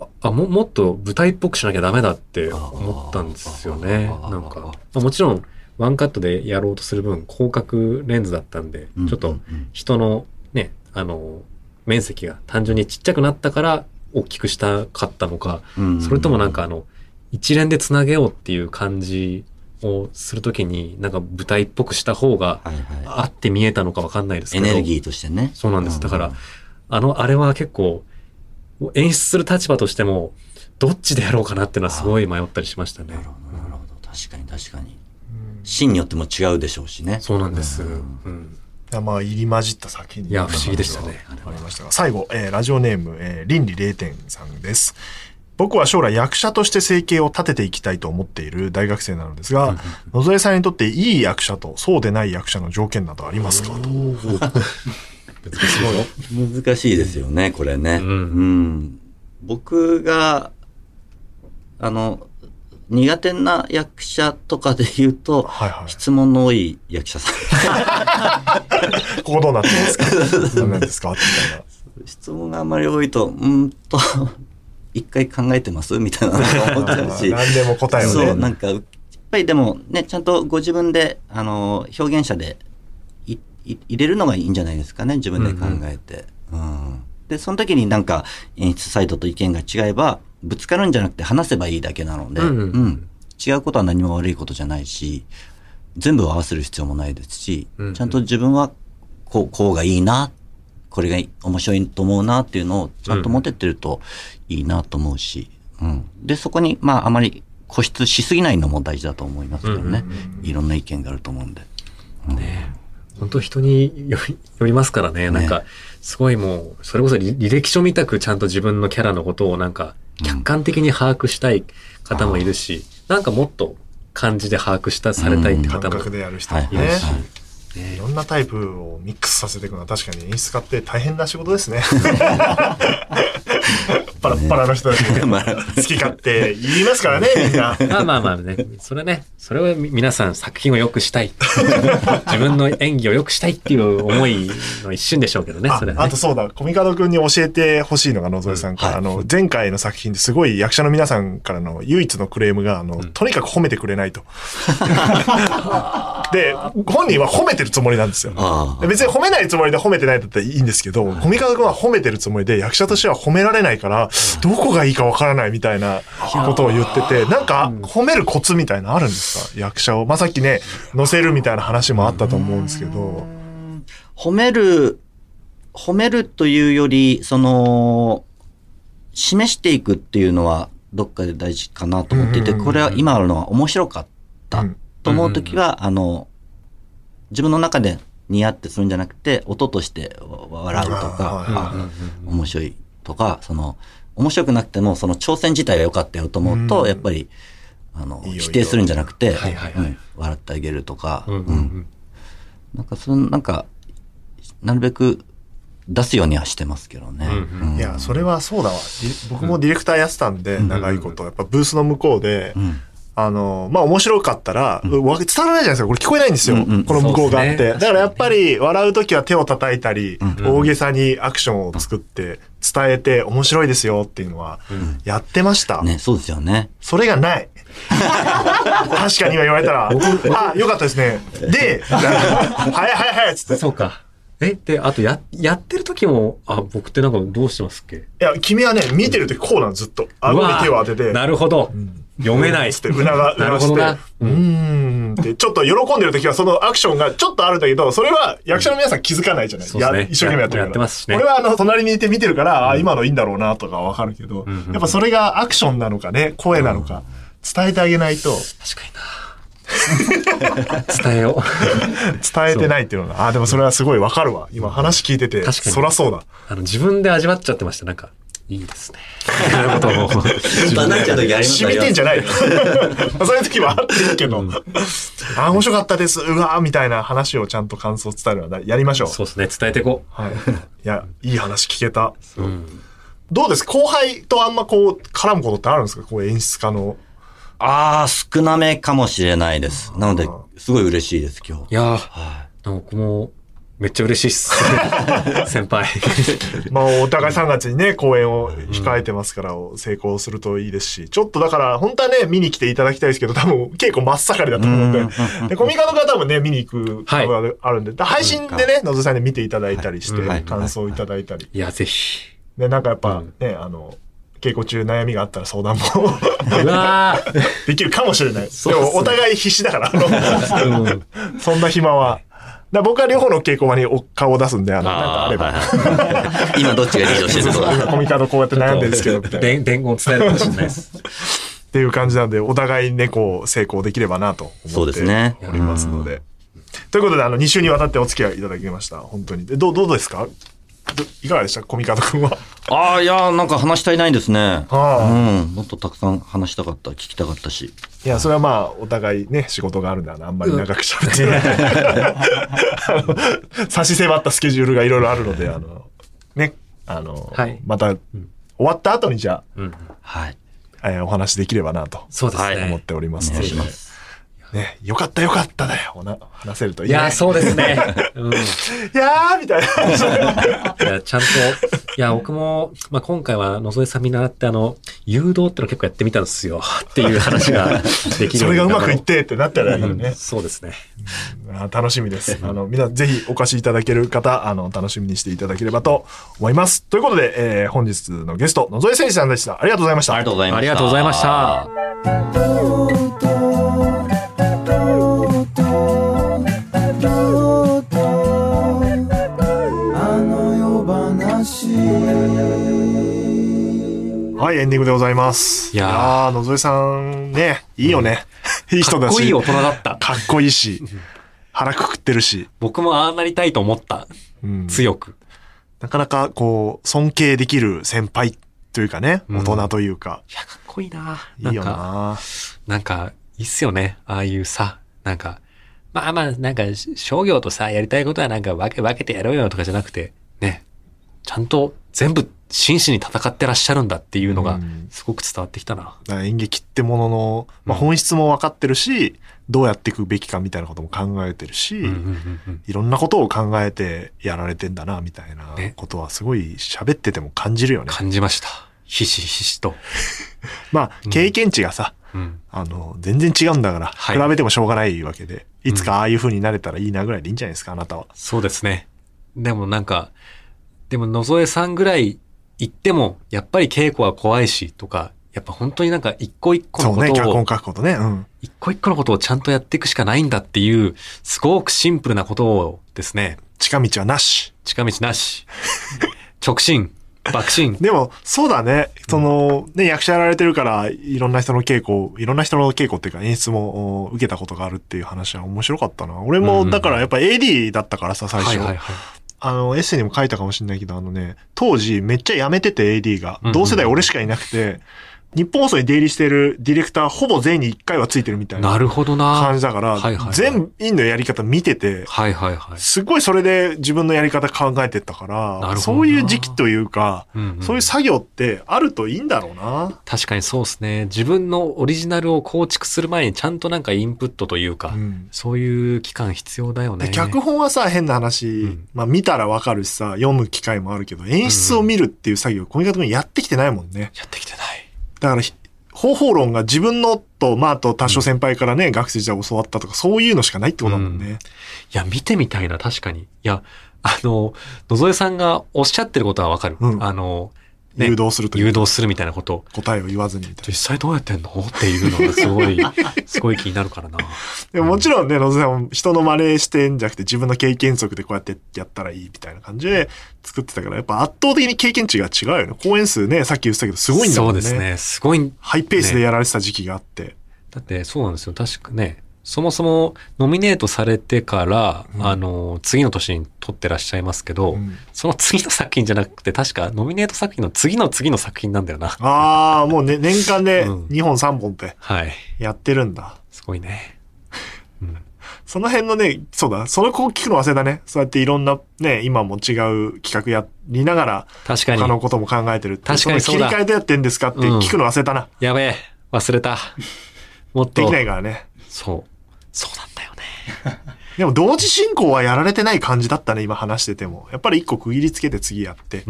B: ああももっと舞台っぽくしなきゃダメだって思ったんですよね。なんか、まあ、もちろんワンカットでやろうとする分広角レンズだったんで、
C: うん
B: ちょっと
C: うんうん
B: 人のね、あの、面積が単純にちっちゃくなったから大きくしたかったのか、
C: うん
B: それともなんかあの、一連でつなげようっていう感じをするときに、なんか舞台っぽくした方が、
C: はいはい。
B: あって見えたのかわかんないですけど。
C: エネルギーとしてね。
B: そうなんです。だから、あの、あれは結構、演出する立場としても、どっちでやろうかなっていうのはすごい迷ったりしましたね
C: な。るほど、なるほど。確かに確かに。シーンによっても違うでしょうしね。
B: そうなんです。うん。
A: いやまあ入り混じった作品に
B: いや不思議でしたね。
A: ありましたが最後、えーラジオネーム、えー倫理0点さんです。僕は将来役者として生計を立てていきたいと思っている大学生なのですが、野添さんにとっていい役者とそうでない役者の条件などありますかと。
C: 難しいですよね、これね。
B: うん。
C: うん。僕が、あの、苦手な役者とかで言うと、
A: はいはい。
C: 質問の多い役者さん。[LAUGHS]
A: ここどうなってますか？何なんですか？[LAUGHS] みたいな。
C: 質問があんまり多いと、うーんと、一回考えてます？みたいなのが思っちゃうし。[LAUGHS]
A: 何でも答えをね。
C: そう、なんか、やっぱりでもね、ちゃんとご自分で、あの、表現者でいい入れるのがいいんじゃないですかね、自分で考えて。うんで、その時になんか演出サイドと意見が違えば、ぶつかるんじゃなくて話せばいいだけなので、
B: うんうん
C: 違うことは何も悪いことじゃないし、全部を合わせる必要もないですし、
B: うんうん
C: ちゃんと自分はこう、こうがいいな、これが面白いと思うなっていうのをちゃんと持ってってるといいなと思うし、うん。で、そこに、まあ、あまり固執しすぎないのも大事だと思いますけどね。いろんな意見があると思うんで。
B: 本当人によりよりますからね。なんか、すごいもう、それこそ履履歴書みたくちゃんと自分のキャラのことをなんか、客観的に把握したい方もいるし、なんかもっと感じで把握した、されたいって
A: 感
B: 方も
A: 覚でやる人も
C: はい
A: ね、
C: はい。
A: いろんなタイプをミックスさせていくのは確かに演出家って大変な仕事ですね。[LAUGHS] [LAUGHS] パラッパラの人たちが
C: まあ
A: 好き勝手言いますからね、[LAUGHS] みんな。
B: まあまあまあね、それね、それをみ皆さん作品を良くしたい。[LAUGHS] 自分の演技を良くしたいっていう思いの一瞬でしょうけどね、
A: あ
B: それはね
A: あと。そうだ、コミカド君に教えてほしいのが野添さんから、
C: うんはい
A: あの、前回の作品ですごい役者の皆さんからの唯一のクレームが、あの、とにかく褒めてくれないと。で、本人は褒めてるつもりなんですよ。別に褒めないつもりで褒めてないだったらいいんですけど、コミカド君は褒めてるつもりで役者としては褒められないから、どこがいいかわからないみたいなことを言ってて、なんか褒めるコツみたいなのあるんですか？役者を。まあ、さっきね、乗せるみたいな話もあったと思うんですけど。
C: 褒める、褒めるというより、その、示していくっていうのはどっかで大事かなと思っていて、これは今あるのは面白かった。
A: うん
C: と思うときは、あの、自分の中で似合ってするんじゃなくて、音として笑うとか、面白いとか、その、面白くなくても、その挑戦自体が良かったよと思うと、
A: うん。
C: やっぱり、あの、否定するんじゃなくて、笑ってあげるとか、
B: うんうんう
C: うん。
B: ん
C: なんか、その、なんか、なるべく出すようにはしてますけどね。
B: うんうん。
C: うん。
A: いや、それはそうだわ。僕もディレクターやってたんで、
C: ん。
A: 長いこと。やっぱブースの向こうで、
C: うん
A: あの、まあ、面白かったら、わ伝わらないじゃないですか。これ聞こえないんですよ。
C: うんうん
A: この向こうがあって。
B: ね
A: だからやっぱり、笑うときは手を叩いたり、
B: ん
A: 大げさにアクションを作って、伝えて面白いですよっていうのは、やってました。
C: ね、そうですよね。
A: それがない。[LAUGHS] 確かに今言われたら、[LAUGHS] あ、よかったですね。で、[LAUGHS] 早い早い早いっつって。
B: そうか。え、で、あとや、やってる時も、あ、僕ってなんかどうしてますっけ？
A: いや、君はね、見てるときこうなんずっと。顎に手を当てて。
B: なるほど。読めない。
A: つって、うなが、う
B: なる
A: なして、うーんって、ちょっと喜んでる時はそのアクションがちょっとあるんだけど、それは役者の皆さん気づかないじゃない、
B: そうですね
A: や一生懸命やってるから。
B: やってますしね
A: 俺はあの、隣にいて見てるから、あ、今のいいんだろうなとかわかるけど、やっぱそれがアクションなのかね、声なのか、伝えてあげないと、
B: 確かにな。[LAUGHS] 伝えよう。[LAUGHS]
A: 伝えてないっていうのが、あ、でもそれはすごいわかるわ。今話聞いてて、そらそうだ。
B: あの、自分で味わっちゃってました。なんか、いいですね。[LAUGHS] なことを。
C: バナっちゃう時あります
A: 染みてんじゃないよ。[LAUGHS] そういう時はあっていいけど、あ、面白かったです、うわーみたいな話をちゃんと感想を伝えるのはやりましょう。
B: そうですね。伝えていこ
A: はい。いや、[LAUGHS] いい話聞けた。
B: う。うん。
A: どうです？後輩とあんまこう、絡むことってあるんですか？こう演出家の。
C: ああ、少なめかもしれないです。なので、すごい嬉しいです、今日。
B: いやー、
C: は
B: 僕も、めっちゃ嬉しいっす。[LAUGHS] 先輩。[LAUGHS]
A: まあ、お互い3月にね、公演を控えてますから、成功するといいですし、ちょっとだから、本当はね、見に来ていただきたいですけど、多分、稽古真っ盛りだと思うんで、で、コミカの方もね、見に行く
B: はい。
A: 方があるんで、で配信でね、野津さんに見ていただいたりして
B: はい、
A: 感想いただいたり。
B: い。や、ぜひ。
A: で、なんかやっぱね、あの、稽古中悩みがあったら相談も [LAUGHS] できるかもしれない。でもお互い必死だから、そんな暇は。だ僕は両方の稽古場にお顔を出すんで、あの、なんかあれば。
C: 今どっちがリードしてるとか。
A: コミカドこうやって悩んでるんですけど、
B: 伝伝言伝えるかもしれないです。
A: ていう感じなんで、お互いね、こう、成功できればなと
C: そう
A: 思って
C: ですね
A: おりますので。ということで、あの、2週にわたってお付き合いいただきました。本当に。でどう、どうですか？どいかがでした？コミカド君は。
C: ああ、いやー、なんか話したいないですね。
A: ああ
C: うん。もっとたくさん話したかった、聞きたかったし。
A: いや、それはまあ、お互いね、仕事があるんで、あのあんまり長く喋ってない。[LAUGHS] 差し迫ったスケジュールがいろいろあるので、あの、ね、あの、
B: はい
A: また、終わった後にじゃ
B: うん
C: はい。
A: あ、えーお話できればなと
B: そうですね。
C: はい
A: 思っております
C: お
A: ので、
C: 願いします。
A: ね、よかったよかっただよ、おな話せるといい、ね。
B: いや、そうですね。[LAUGHS] うん。い
A: いやーみたいな。[LAUGHS]
B: や、ちゃんと、いや、[LAUGHS] 僕も、まあ、今回は野添さん見習って、あの、誘導っての結構やってみたんですよ。っていう話ができる
A: それがうまくいっ
B: る
A: てってなったらいいよ
B: うん
A: ね。
B: そうですね。
A: あー楽しみです。あの、みんなぜひお越しいただける方、あの、楽しみにしていただければと思います。ということで、えー本日のゲスト、野添誠司さんでした。ありがとうございました。
C: ありがとうございました。
B: ありがとうございました。
A: はい、エンディングでございます。
B: いやー
A: ー野添さんね、いいよね。いい人だし。
B: かっこいい大人だった。
A: かっこいいし、腹くくってるし、
B: 僕もああなりたいと思った。
A: うん
B: 強く。
A: なかなかこう、尊敬できる先輩というかね、
B: うん
A: 大人というか、
B: いや、かっこいいな。
A: いいよ
B: な。
A: な
B: んか、いいっすよね。ああいうさ、なんか、まあまあ、なんか、商業とさ、やりたいことはなんか分け分けてやろうよとかじゃなくて、ね、ちゃんと全部真摯に戦ってらっしゃるんだっていうのが
A: うん、
B: すごく伝わってきたな。
A: だから演劇ってものの、まあ、
B: うん
A: 本質も分かってるし、どうやっていくべきかみたいなことも考えてるし、
B: うんうんうんうん
A: いろんなことを考えてやられてんだな、みたいな
B: ね
A: ことはすごい喋ってても感じるよね。
B: 感じました。ひしひしと。[LAUGHS]
A: まあ、経験値がさ、
B: うん。
A: あの、全然違うんだから、
B: はい
A: 比べてもしょうがないわけで、いつかああいう風になれたらいいなぐらいでいいんじゃないですか、あなたは。
B: そうですね。でもなんか、でも野添さんぐらい言っても、やっぱり稽古は怖いし、とか、やっぱ本当になんか一個一個の
A: そうね、
B: ことを
A: 脚本書くことね。うん。
B: 一個一個のことをちゃんとやっていくしかないんだっていう、すごくシンプルなことをですね、
A: 近道はなし。
B: 近道なし、直進、爆進。[LAUGHS]
A: でも、そうだね。その、ね、役者やられてるから、いろんな人の稽古、いろんな人の稽古っていうか演出もお受けたことがあるっていう話は面白かったな。俺も、だからやっぱ AD だったからさ、最初。
B: はいはいはい。
A: あの、エッセイにも書いたかもしれないけど、あのね、当時めっちゃやめてて AD が。同世代俺しかいなくて、日本放送に出入りしてるディレクターほぼ全員に1回はついてるみたいな
B: なるほどな。
A: 感じだから、
B: はいはいはい
A: 全員のやり方見てて、
B: はいはいはい。
A: すごいそれで自分のやり方考えてったから、
B: なるほどな
A: そういう時期というか、
B: うんうん
A: そういう作業ってあるといいんだろうな。
B: 確かにそうですね。自分のオリジナルを構築する前にちゃんとなんかインプットというか、
A: うん
B: そういう期間必要だよね。
A: で脚本はさ、変な話、
B: ん
A: まあ見たらわかるしさ、読む機会もあるけど、演出を見るっていう作業、小見方君やってきてないもんね。
B: やってきてない。
A: だからひ、方法論が自分のと、まああと多少先輩からね、学生時代教わったとか、そういうのしかないってことだもんね。
B: いや、見てみたいな、確かに。いや、あの、野添さんがおっしゃってることはわかる。
A: うん
B: あの、ね
A: 誘導するという
B: 誘導するみたいなこと。
A: 答えを言わずにみたい
B: 実際どうやってんの？っていうのがすごい、[LAUGHS] すごい気になるからな。
A: な。でももちろんね、野瀬さんも人の真似してんじゃなくて自分の経験則でこうやってやったらいいみたいな感じで作ってたから、やっぱ圧倒的に経験値が違うよね。公演数ね、さっき言ってたけどすごいんだもんね。
B: そうですね。すごい。
A: ハイペースでやられてた時期があって。
B: だってそうなんですよ。確かね、そもそもノミネートされてから、
A: うん
B: あの、次の年に撮ってらっしゃいますけど、
A: うん
B: その次の作品じゃなくて、確かノミネート作品の次の次の作品なんだよな。
A: ああ、もうね、年間で
B: うん
A: 2本3本って
B: はい。
A: やってるんだ。
B: すごいね。うん。
A: その辺のね、そうだ、その子聞くの忘れたね。そうやっていろんなね、今も違う企画やりながら、
B: 確かに
A: 他。のことも考えてる。
B: 確かにそうだ
A: の切り替えどうやってんですかって聞くの忘れたな。
B: やべえ。忘れた。[LAUGHS] もっと。
A: できないからね。
B: そう。そうなんだよね。[LAUGHS]
A: でも同時進行はやられてない感じだったね、今話してても。やっぱり一個区切りつけて次やってっ。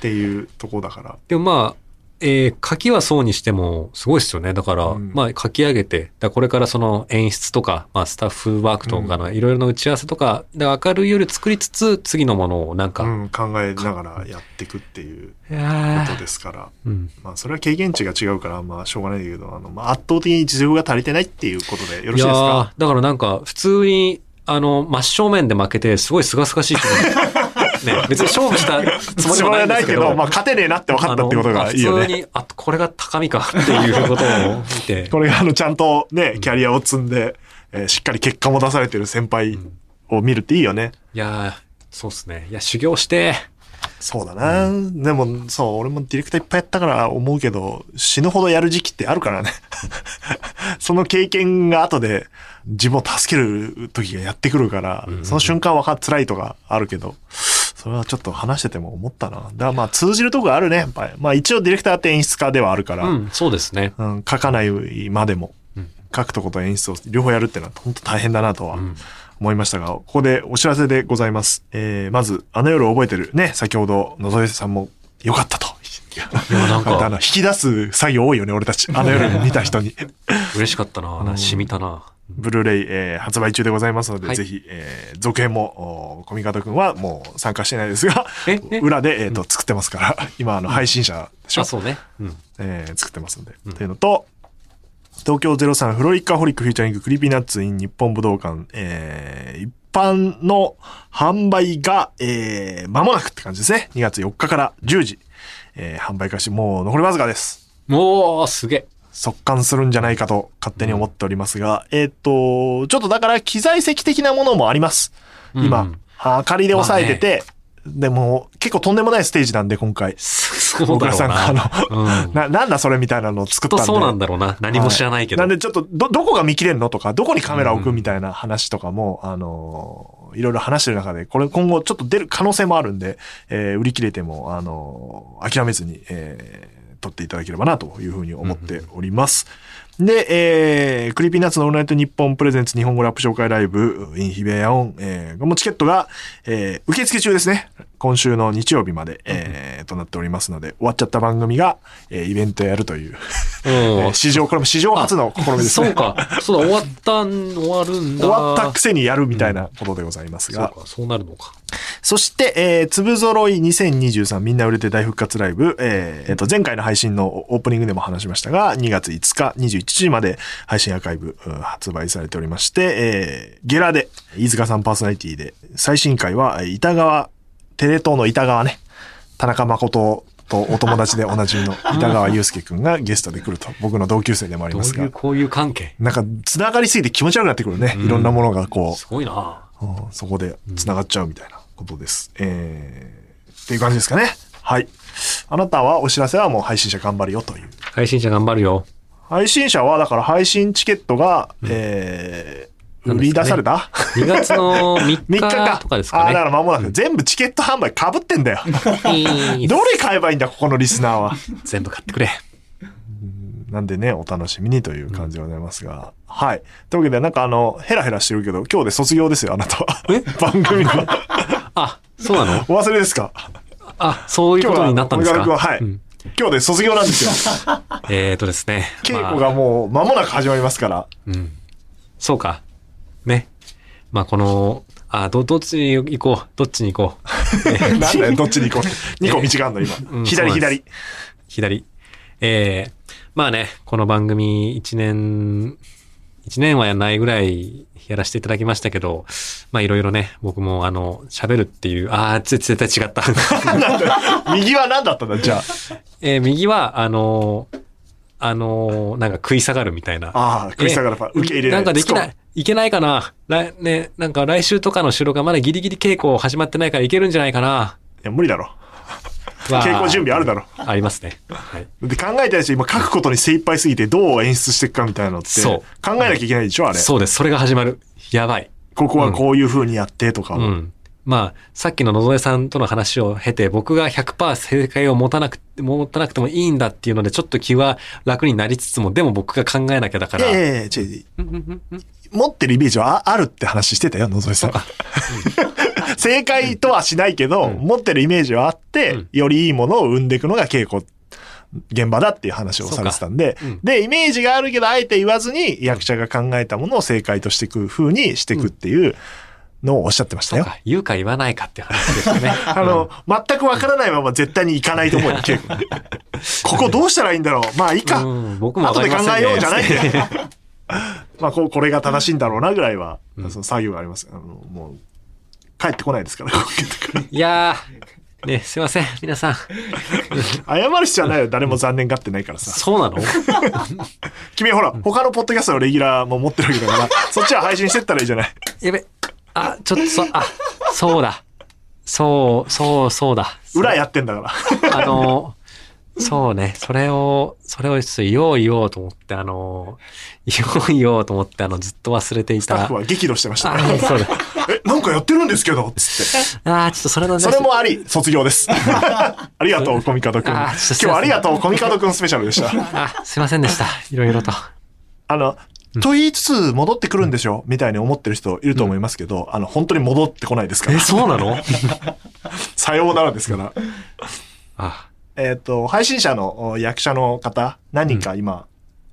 A: ていうとこだから。
B: でもまあ、えー書きはそうにしても、すごいですよね。だから、
A: うん
B: まあ書き上げて、だこれからその演出とか、まあスタッフワークとかのいろいろな打ち合わせとか、で明るい夜作りつつ、次のものをなんか、
A: うん、考えながらやっていくっていうことですから。
B: うん。
A: まあ、それは経験値が違うから、まあ、しょうがないけど、あの、まあ、圧倒的に実力が足りてないっていうことでよろしいです
B: いや
A: か
B: ーだからなんか、普通に、あの、真正面で負けて、すごい清々しい [LAUGHS] ね、別に勝負したつもりもないけど、
A: まあ、勝てねえなって分かったってことがいいよね。
B: 普通に、あ、これが高みかっていうことを見て、[LAUGHS]
A: これが、あの、ちゃんとね、キャリアを積んで、えーしっかり結果も出されてる先輩を見るっていいよね。
B: いやーそうっすね。いや、修行して、
A: そうだな、でも、そう、俺もディレクターいっぱいやったから思うけど、死ぬほどやる時期ってあるからね。[LAUGHS] その経験が後で自分を助ける時がやってくるから、その瞬間は辛いとかあるけど、それはちょっと話してても思ったな。だからまあ通じるとこがあるね、やっぱり。まあ一応ディレクターって演出家ではあるから、
B: うん、そうですね。
A: うん、書かないまでも、
B: うん
A: 書くとこと演出を両方やるってのは本当大変だなとは
B: うん
A: 思いましたが、ここでお知らせでございます。えー、まず、あの夜覚えてるね、先ほど野添さんも良かったと。いや
B: なんか [LAUGHS]
A: あの引き出す作業多いよね、俺たち。あの夜見た人に。[LAUGHS]
B: 嬉しかったな。な染みたな。
A: ブルーレイ、えー発売中でございますので、
B: はい
A: ぜひ、えー続編も、おコミカドくんはもう参加してないですが
B: ええ、
A: 裏で、えっ、と、作ってますから、[LAUGHS] 今、あの、配信者でしょ？
B: あ、そうね。うん。
A: えー作ってますんで。というのと、東京03 FROLIC A HOLIC featuring Creepy Nuts in 日本武道館、えー一般の販売が、えー間もなくって感じですね。2月4日から10時、えー販売開始、もう残りわずかです。
B: おー、すげえ。
A: 即完するんじゃないかと勝手に思っておりますが、えっ、と、ちょっとだから機材席的なものもあります。今、
B: うん
A: あ仮で押さえてて、でも結構とんでもないステージなんで今回。
B: そう
A: さんがあ
B: な。
A: の、
B: うん。
A: な、なんだそれみたいなのを作ったんで。
B: とそうなんだろうな。何も知らないけど。
A: はなんでちょっと、ど、どこが見切れるのとか、どこにカメラ置くみたいな話とかも、あのーいろいろ話してる中で、これ今後ちょっと出る可能性もあるんで、えー売り切れても、あのー諦めずに、えー取っていただければなというふうに思っております。で、えー、 Creepy Nuts のオールナイトニッポンプレゼンツ日本語ラップ紹介ライブ、 in 日比谷野音、えー、もチケットが、えー、受付中ですね。今週の日曜日まで、えー、となっておりますので、終わっちゃった番組が、えー、イベントやるという、[LAUGHS] えー
B: うん。
A: 史上、これも史上初の試みですね。
B: そうか。そうだ、終わったん、終わるんだ。
A: 終わったくせにやるみたいなことでございますが。
B: そうか、そうなるのか。
A: そして、えー、粒揃い2023みんな売れて大復活ライブ、えーえっと、前回の配信のオープニングでも話しましたが、2月5日21時まで配信アーカイブ、うん発売されておりまして、えー、ゲラで、飯塚さんパーソナリティで、最新回は、えー板川、テレ東の板川ね、田中誠とお友達でおなじみの板川祐介くんがゲストで来ると、僕の同級生でもありますが
B: どういう、、こういう関係？
A: なんか、繋がりすぎて気持ち悪くなってくるね。いろんなものがこう、
B: すごいな。
A: うんそこで繋がっちゃうみたいなことです。えー、っていう感じですかね。はい。あなたはお知らせはもう配信者頑張るよという。
B: 配信者頑張るよ。
A: 配信者はだから配信チケットが、えー、売り出された
B: ？2月の3
A: ?3 日
B: とかですか
A: あ、だ
B: ね。
A: から間もなく、全部チケット販売被ってんだよ。どれ買えばいいんだ、ここのリスナーは？
B: 全部買ってくれ。
A: なんでね、お楽しみにという感じでございますが。はい。というわけで、なんかあの、ヘラヘラしてるけど、今日で卒業ですよ、あなたは。番組の。[LAUGHS]
B: あ、そうなの？
A: お忘れですか？
B: あ、そういうことになったんですか？
A: 今日はははい
B: うん
A: 今日で卒業なんですよ。
B: えーとですね。
A: 稽古
B: まあ
A: がもう間もなく始まりますから。
B: うん。そうか。ね。まあ、この、あ、ど、どっちに行こう。どっちに行こう。え [LAUGHS] ー
A: なんだよ、どっちに行こうって。2個道があるの、今。
B: うん
A: 左、左。
B: 左。えー、まあね、この番組1年、1年はやらないぐらいやらせていただきましたけど、まあいろいろね、僕もあの、喋るっていう、ああ、絶対違った。
A: 右は何だったんだ、じゃ
B: えー右は、あのーあのーなんか食い下がるみたいな。
A: あ。ああ、食い下がるパ受け入れない。
B: なんかできな
A: ス
B: い。いけないかな来、ね、なんか来週とかの収録がまだギリギリ稽古始まってないからいけるんじゃないかな
A: いや、無理だろ。稽古準備あるだろ。
B: ありますね。はい。
A: で、考えたやつ今書くことに精一杯すぎてどう演出していくかみたいなのって。
B: そう
A: 考えなきゃいけないでしょ、あれ。
B: そうです。それが始まる。やばい。
A: ここはこういう風にやってとかを。
B: うん。まあ、さっきの野添さんとの話を経て、僕が100%正解を持たなくて、持たなくてもいいんだっていうので、ちょっと気は楽になりつつも、でも僕が考えなきゃだから。
A: いやいやいや違う違う持ってるイメージはああるって話してたよ、野添さん。[LAUGHS] 正解とはしないけど、持ってるイメージはあって、
B: うん
A: よりいいものを生んでいくのが稽古。現場だっていう話をされてたんで、
B: うん
A: で、イメージがあるけど、あえて言わずに役者が考えたものを正解としていく風にしていくっていうのをおっしゃってましたよ。
B: 言うか言わないかって話ですよね。[LAUGHS]
A: あの、全くわからないまま絶対に行かないと思うよ、稽古に [LAUGHS] ここどうしたらいいんだろうまあいいか。
B: うん、僕もわ
A: 後で考。えようじゃないんだよ。まあこう、これが正しいんだろうなぐらいは、
B: うん
A: その作業があります。あの、もう、帰ってこないですから、い
B: やー、ね、すいません、皆さん。
A: 謝る必要はないよ。誰も残念がってないからさ。
B: そうなの？[LAUGHS]
A: 君ほら、他のポッドキャストのレギュラーも持ってるわけだから、そっちは配信してったらいいじゃない。
B: やべ、あ、ちょっとそ、あ、そうだ。そう、そう、そうだ。
A: 裏やってんだから。
B: あの、そうね、それを、それを言おう言おうと思って、あの、言おう言おうと思って、あの、ずっと忘れていた
A: スタッフ。は激怒してました
B: あ
A: ね。
B: そうだ。[LAUGHS]
A: え、なんかやってるんですけど、つって。
B: あーちょっとそれのね
A: それもあり、卒業です。[LAUGHS] ありがとう、コミカドくん。
B: あ
A: 今日はありがとう、コミカドくんスペシャルでした。
B: あ、すいませんでした。いろいろと。
A: あの、と言いつつ戻ってくるんでしょみたいに思ってる人いると思いますけど、あの、本当に戻ってこないですか
B: え、
A: ら。
B: そうなの？[LAUGHS]
A: さようならですから。
B: あ、
A: えっ、と、配信者のお役者の方、何人か今、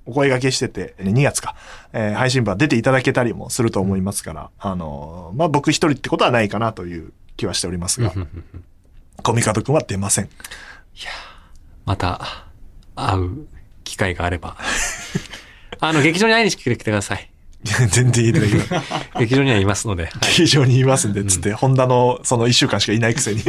A: お声掛けしてて、え2月か、えー配信版出ていただけたりもすると思いますから、あのーまあ、僕一人ってことはないかなという気はしておりますが、コミカドくんは出ません。
B: また、会う機会があれば。[LAUGHS] あの、劇場に会いに来てください。
A: 全然言えてないけど、[LAUGHS]
B: 劇場にはいますので。
A: 劇場にいますんで、つって、ホンダのその1週間しかいないくせに、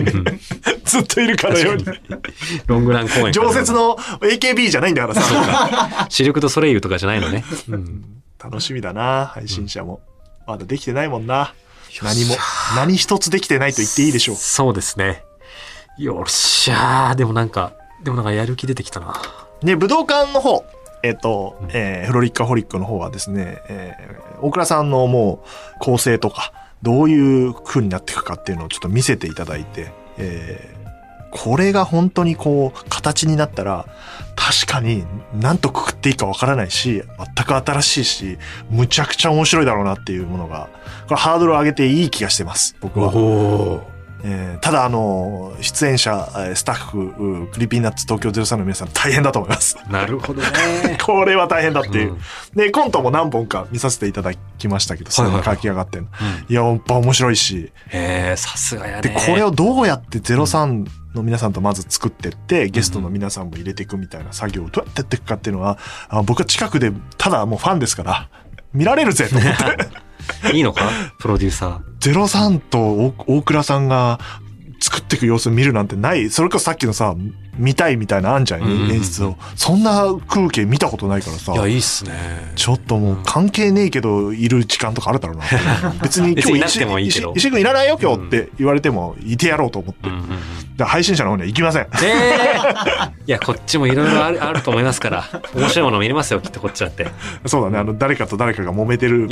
A: [LAUGHS] ずっといるかのように。[LAUGHS]
B: ロングラン公演。
A: 常設。の AKB じゃないんだからさ。[LAUGHS]
B: シルク・ド・ソレイユとかじゃないのね。うん。
A: 楽しみだな、配信者も。まだできてないもんな。何も、何一つできてないと言っていいでしょう。
B: そうですね。よっしゃー。でもなんか、でもなんかやる気出てきたな。
A: ね、武道館の方、えっ、と、えーフロリッカホリックの方はですね、えー大倉さんのもう構成とか、どういう風になっていくかっていうのをちょっと見せていただいて、えーこれが本当にこう、形になったら、確かに何とくくっていいかわからないし、全く新しいし、むちゃくちゃ面白いだろうなっていうものが、これハードルを上げていい気がしてます、僕は。
B: お
A: えーただ、あの、出演者、えースタッフ、う Creepy Nuts 東京03の皆さん大変だと思います。
B: なるほどね。[LAUGHS]
A: これは大変だっていう。
B: うん
A: で、コントも何本か見させていただきましたけど、それ
B: はいはいはい
A: が書き上がってんの。いや、やっぱ面白いし。
B: へえ、さすがやね。
A: で、これをどうやって03の皆さんとまず作ってって、ゲストの皆さんも入れていくみたいな作業をどうやってやっていくかっていうのは、あ僕は近くで、ただもうファンですから、見られるぜと思って。[LAUGHS]
B: いいのか？プロデューサー
A: 03と大倉さんが作っていく様子を見るなんてない。それこそさっきのさ、見たいみたいなあんじゃん、
B: うん
A: 演出を。そんな風景見たことないからさ
B: ー。い。や、いいっすね。
A: ちょっともう関係ねえけど、いる時間とかあるだろうな。[LAUGHS] 別に
B: 別
A: 今日石石井君いらないよ今日って言われても、いてやろうと思って。
B: うんうんうん。
A: 配信者の方には行きません。
B: ええいや、こっちもいろいろある [LAUGHS] あると思いますから。面白いもの見れますよ、きっとこっちだって。
A: そうだね。あの、誰かと誰かが揉めてる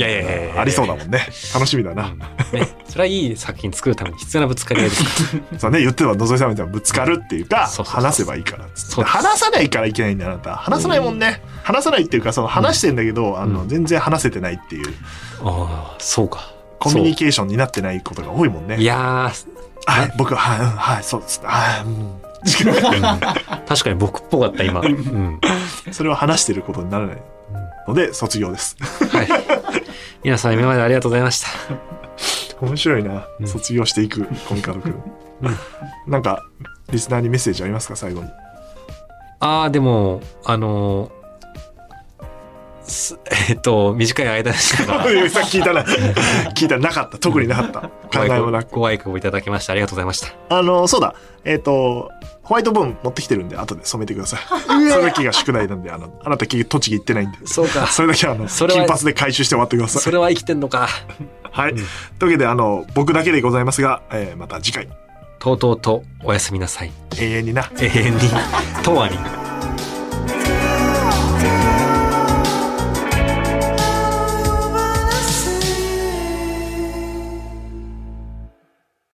A: ありそうだもんね。楽しみだな。
B: ね、それはいい作品作るために必要なぶつかり合いですから。[LAUGHS]
A: そうね、言ってた野添さんみたいにぶつかるっていうか、
B: そうそうそう
A: 話せばいいから話さないからいけないんだよ、あなた。話さないもんね。話さないっていうか、その話してんだけど、あの、
B: うん
A: 全然話せてないっていう、
B: ああ、そうか。
A: コミュニケーションになってないことが多いもんね。
B: いや
A: はい、僕は、はい、うんはい、そうです。はい、うん。
B: ー、確かに僕っぽかった、今。うん。
A: それは話してることにならないので、卒業です。
B: はい。皆さん、今までありがとうございました。
A: 面白いな。
B: うん
A: 卒業していく、コミカドくん。なんか、リスナーにメッセージありますか？最後に。
B: ああ、でも、あのーす [LAUGHS] えっと、短い間でしたが、
A: さっき聞いたな。[LAUGHS] 聞いたなかった。特になかった。考えもなく。
B: 顧ご愛顧いただきましてありがとうございました。
A: あの、そうだ。えっ、と、ホワイトボーン持ってきてるんで、後で染めてください。それだけが宿題なんで、あの、あなた栃木行ってないんで。
B: そうか。
A: それだけあの、
B: それは
A: 金髪で回収して終わってください。
B: それは生きてんのか。
A: はい。というわけで、あの、僕だけでございますが、えーまた次回、
B: とうとうとおやすみなさい。
A: 永遠にな。
B: 永遠に、とわに。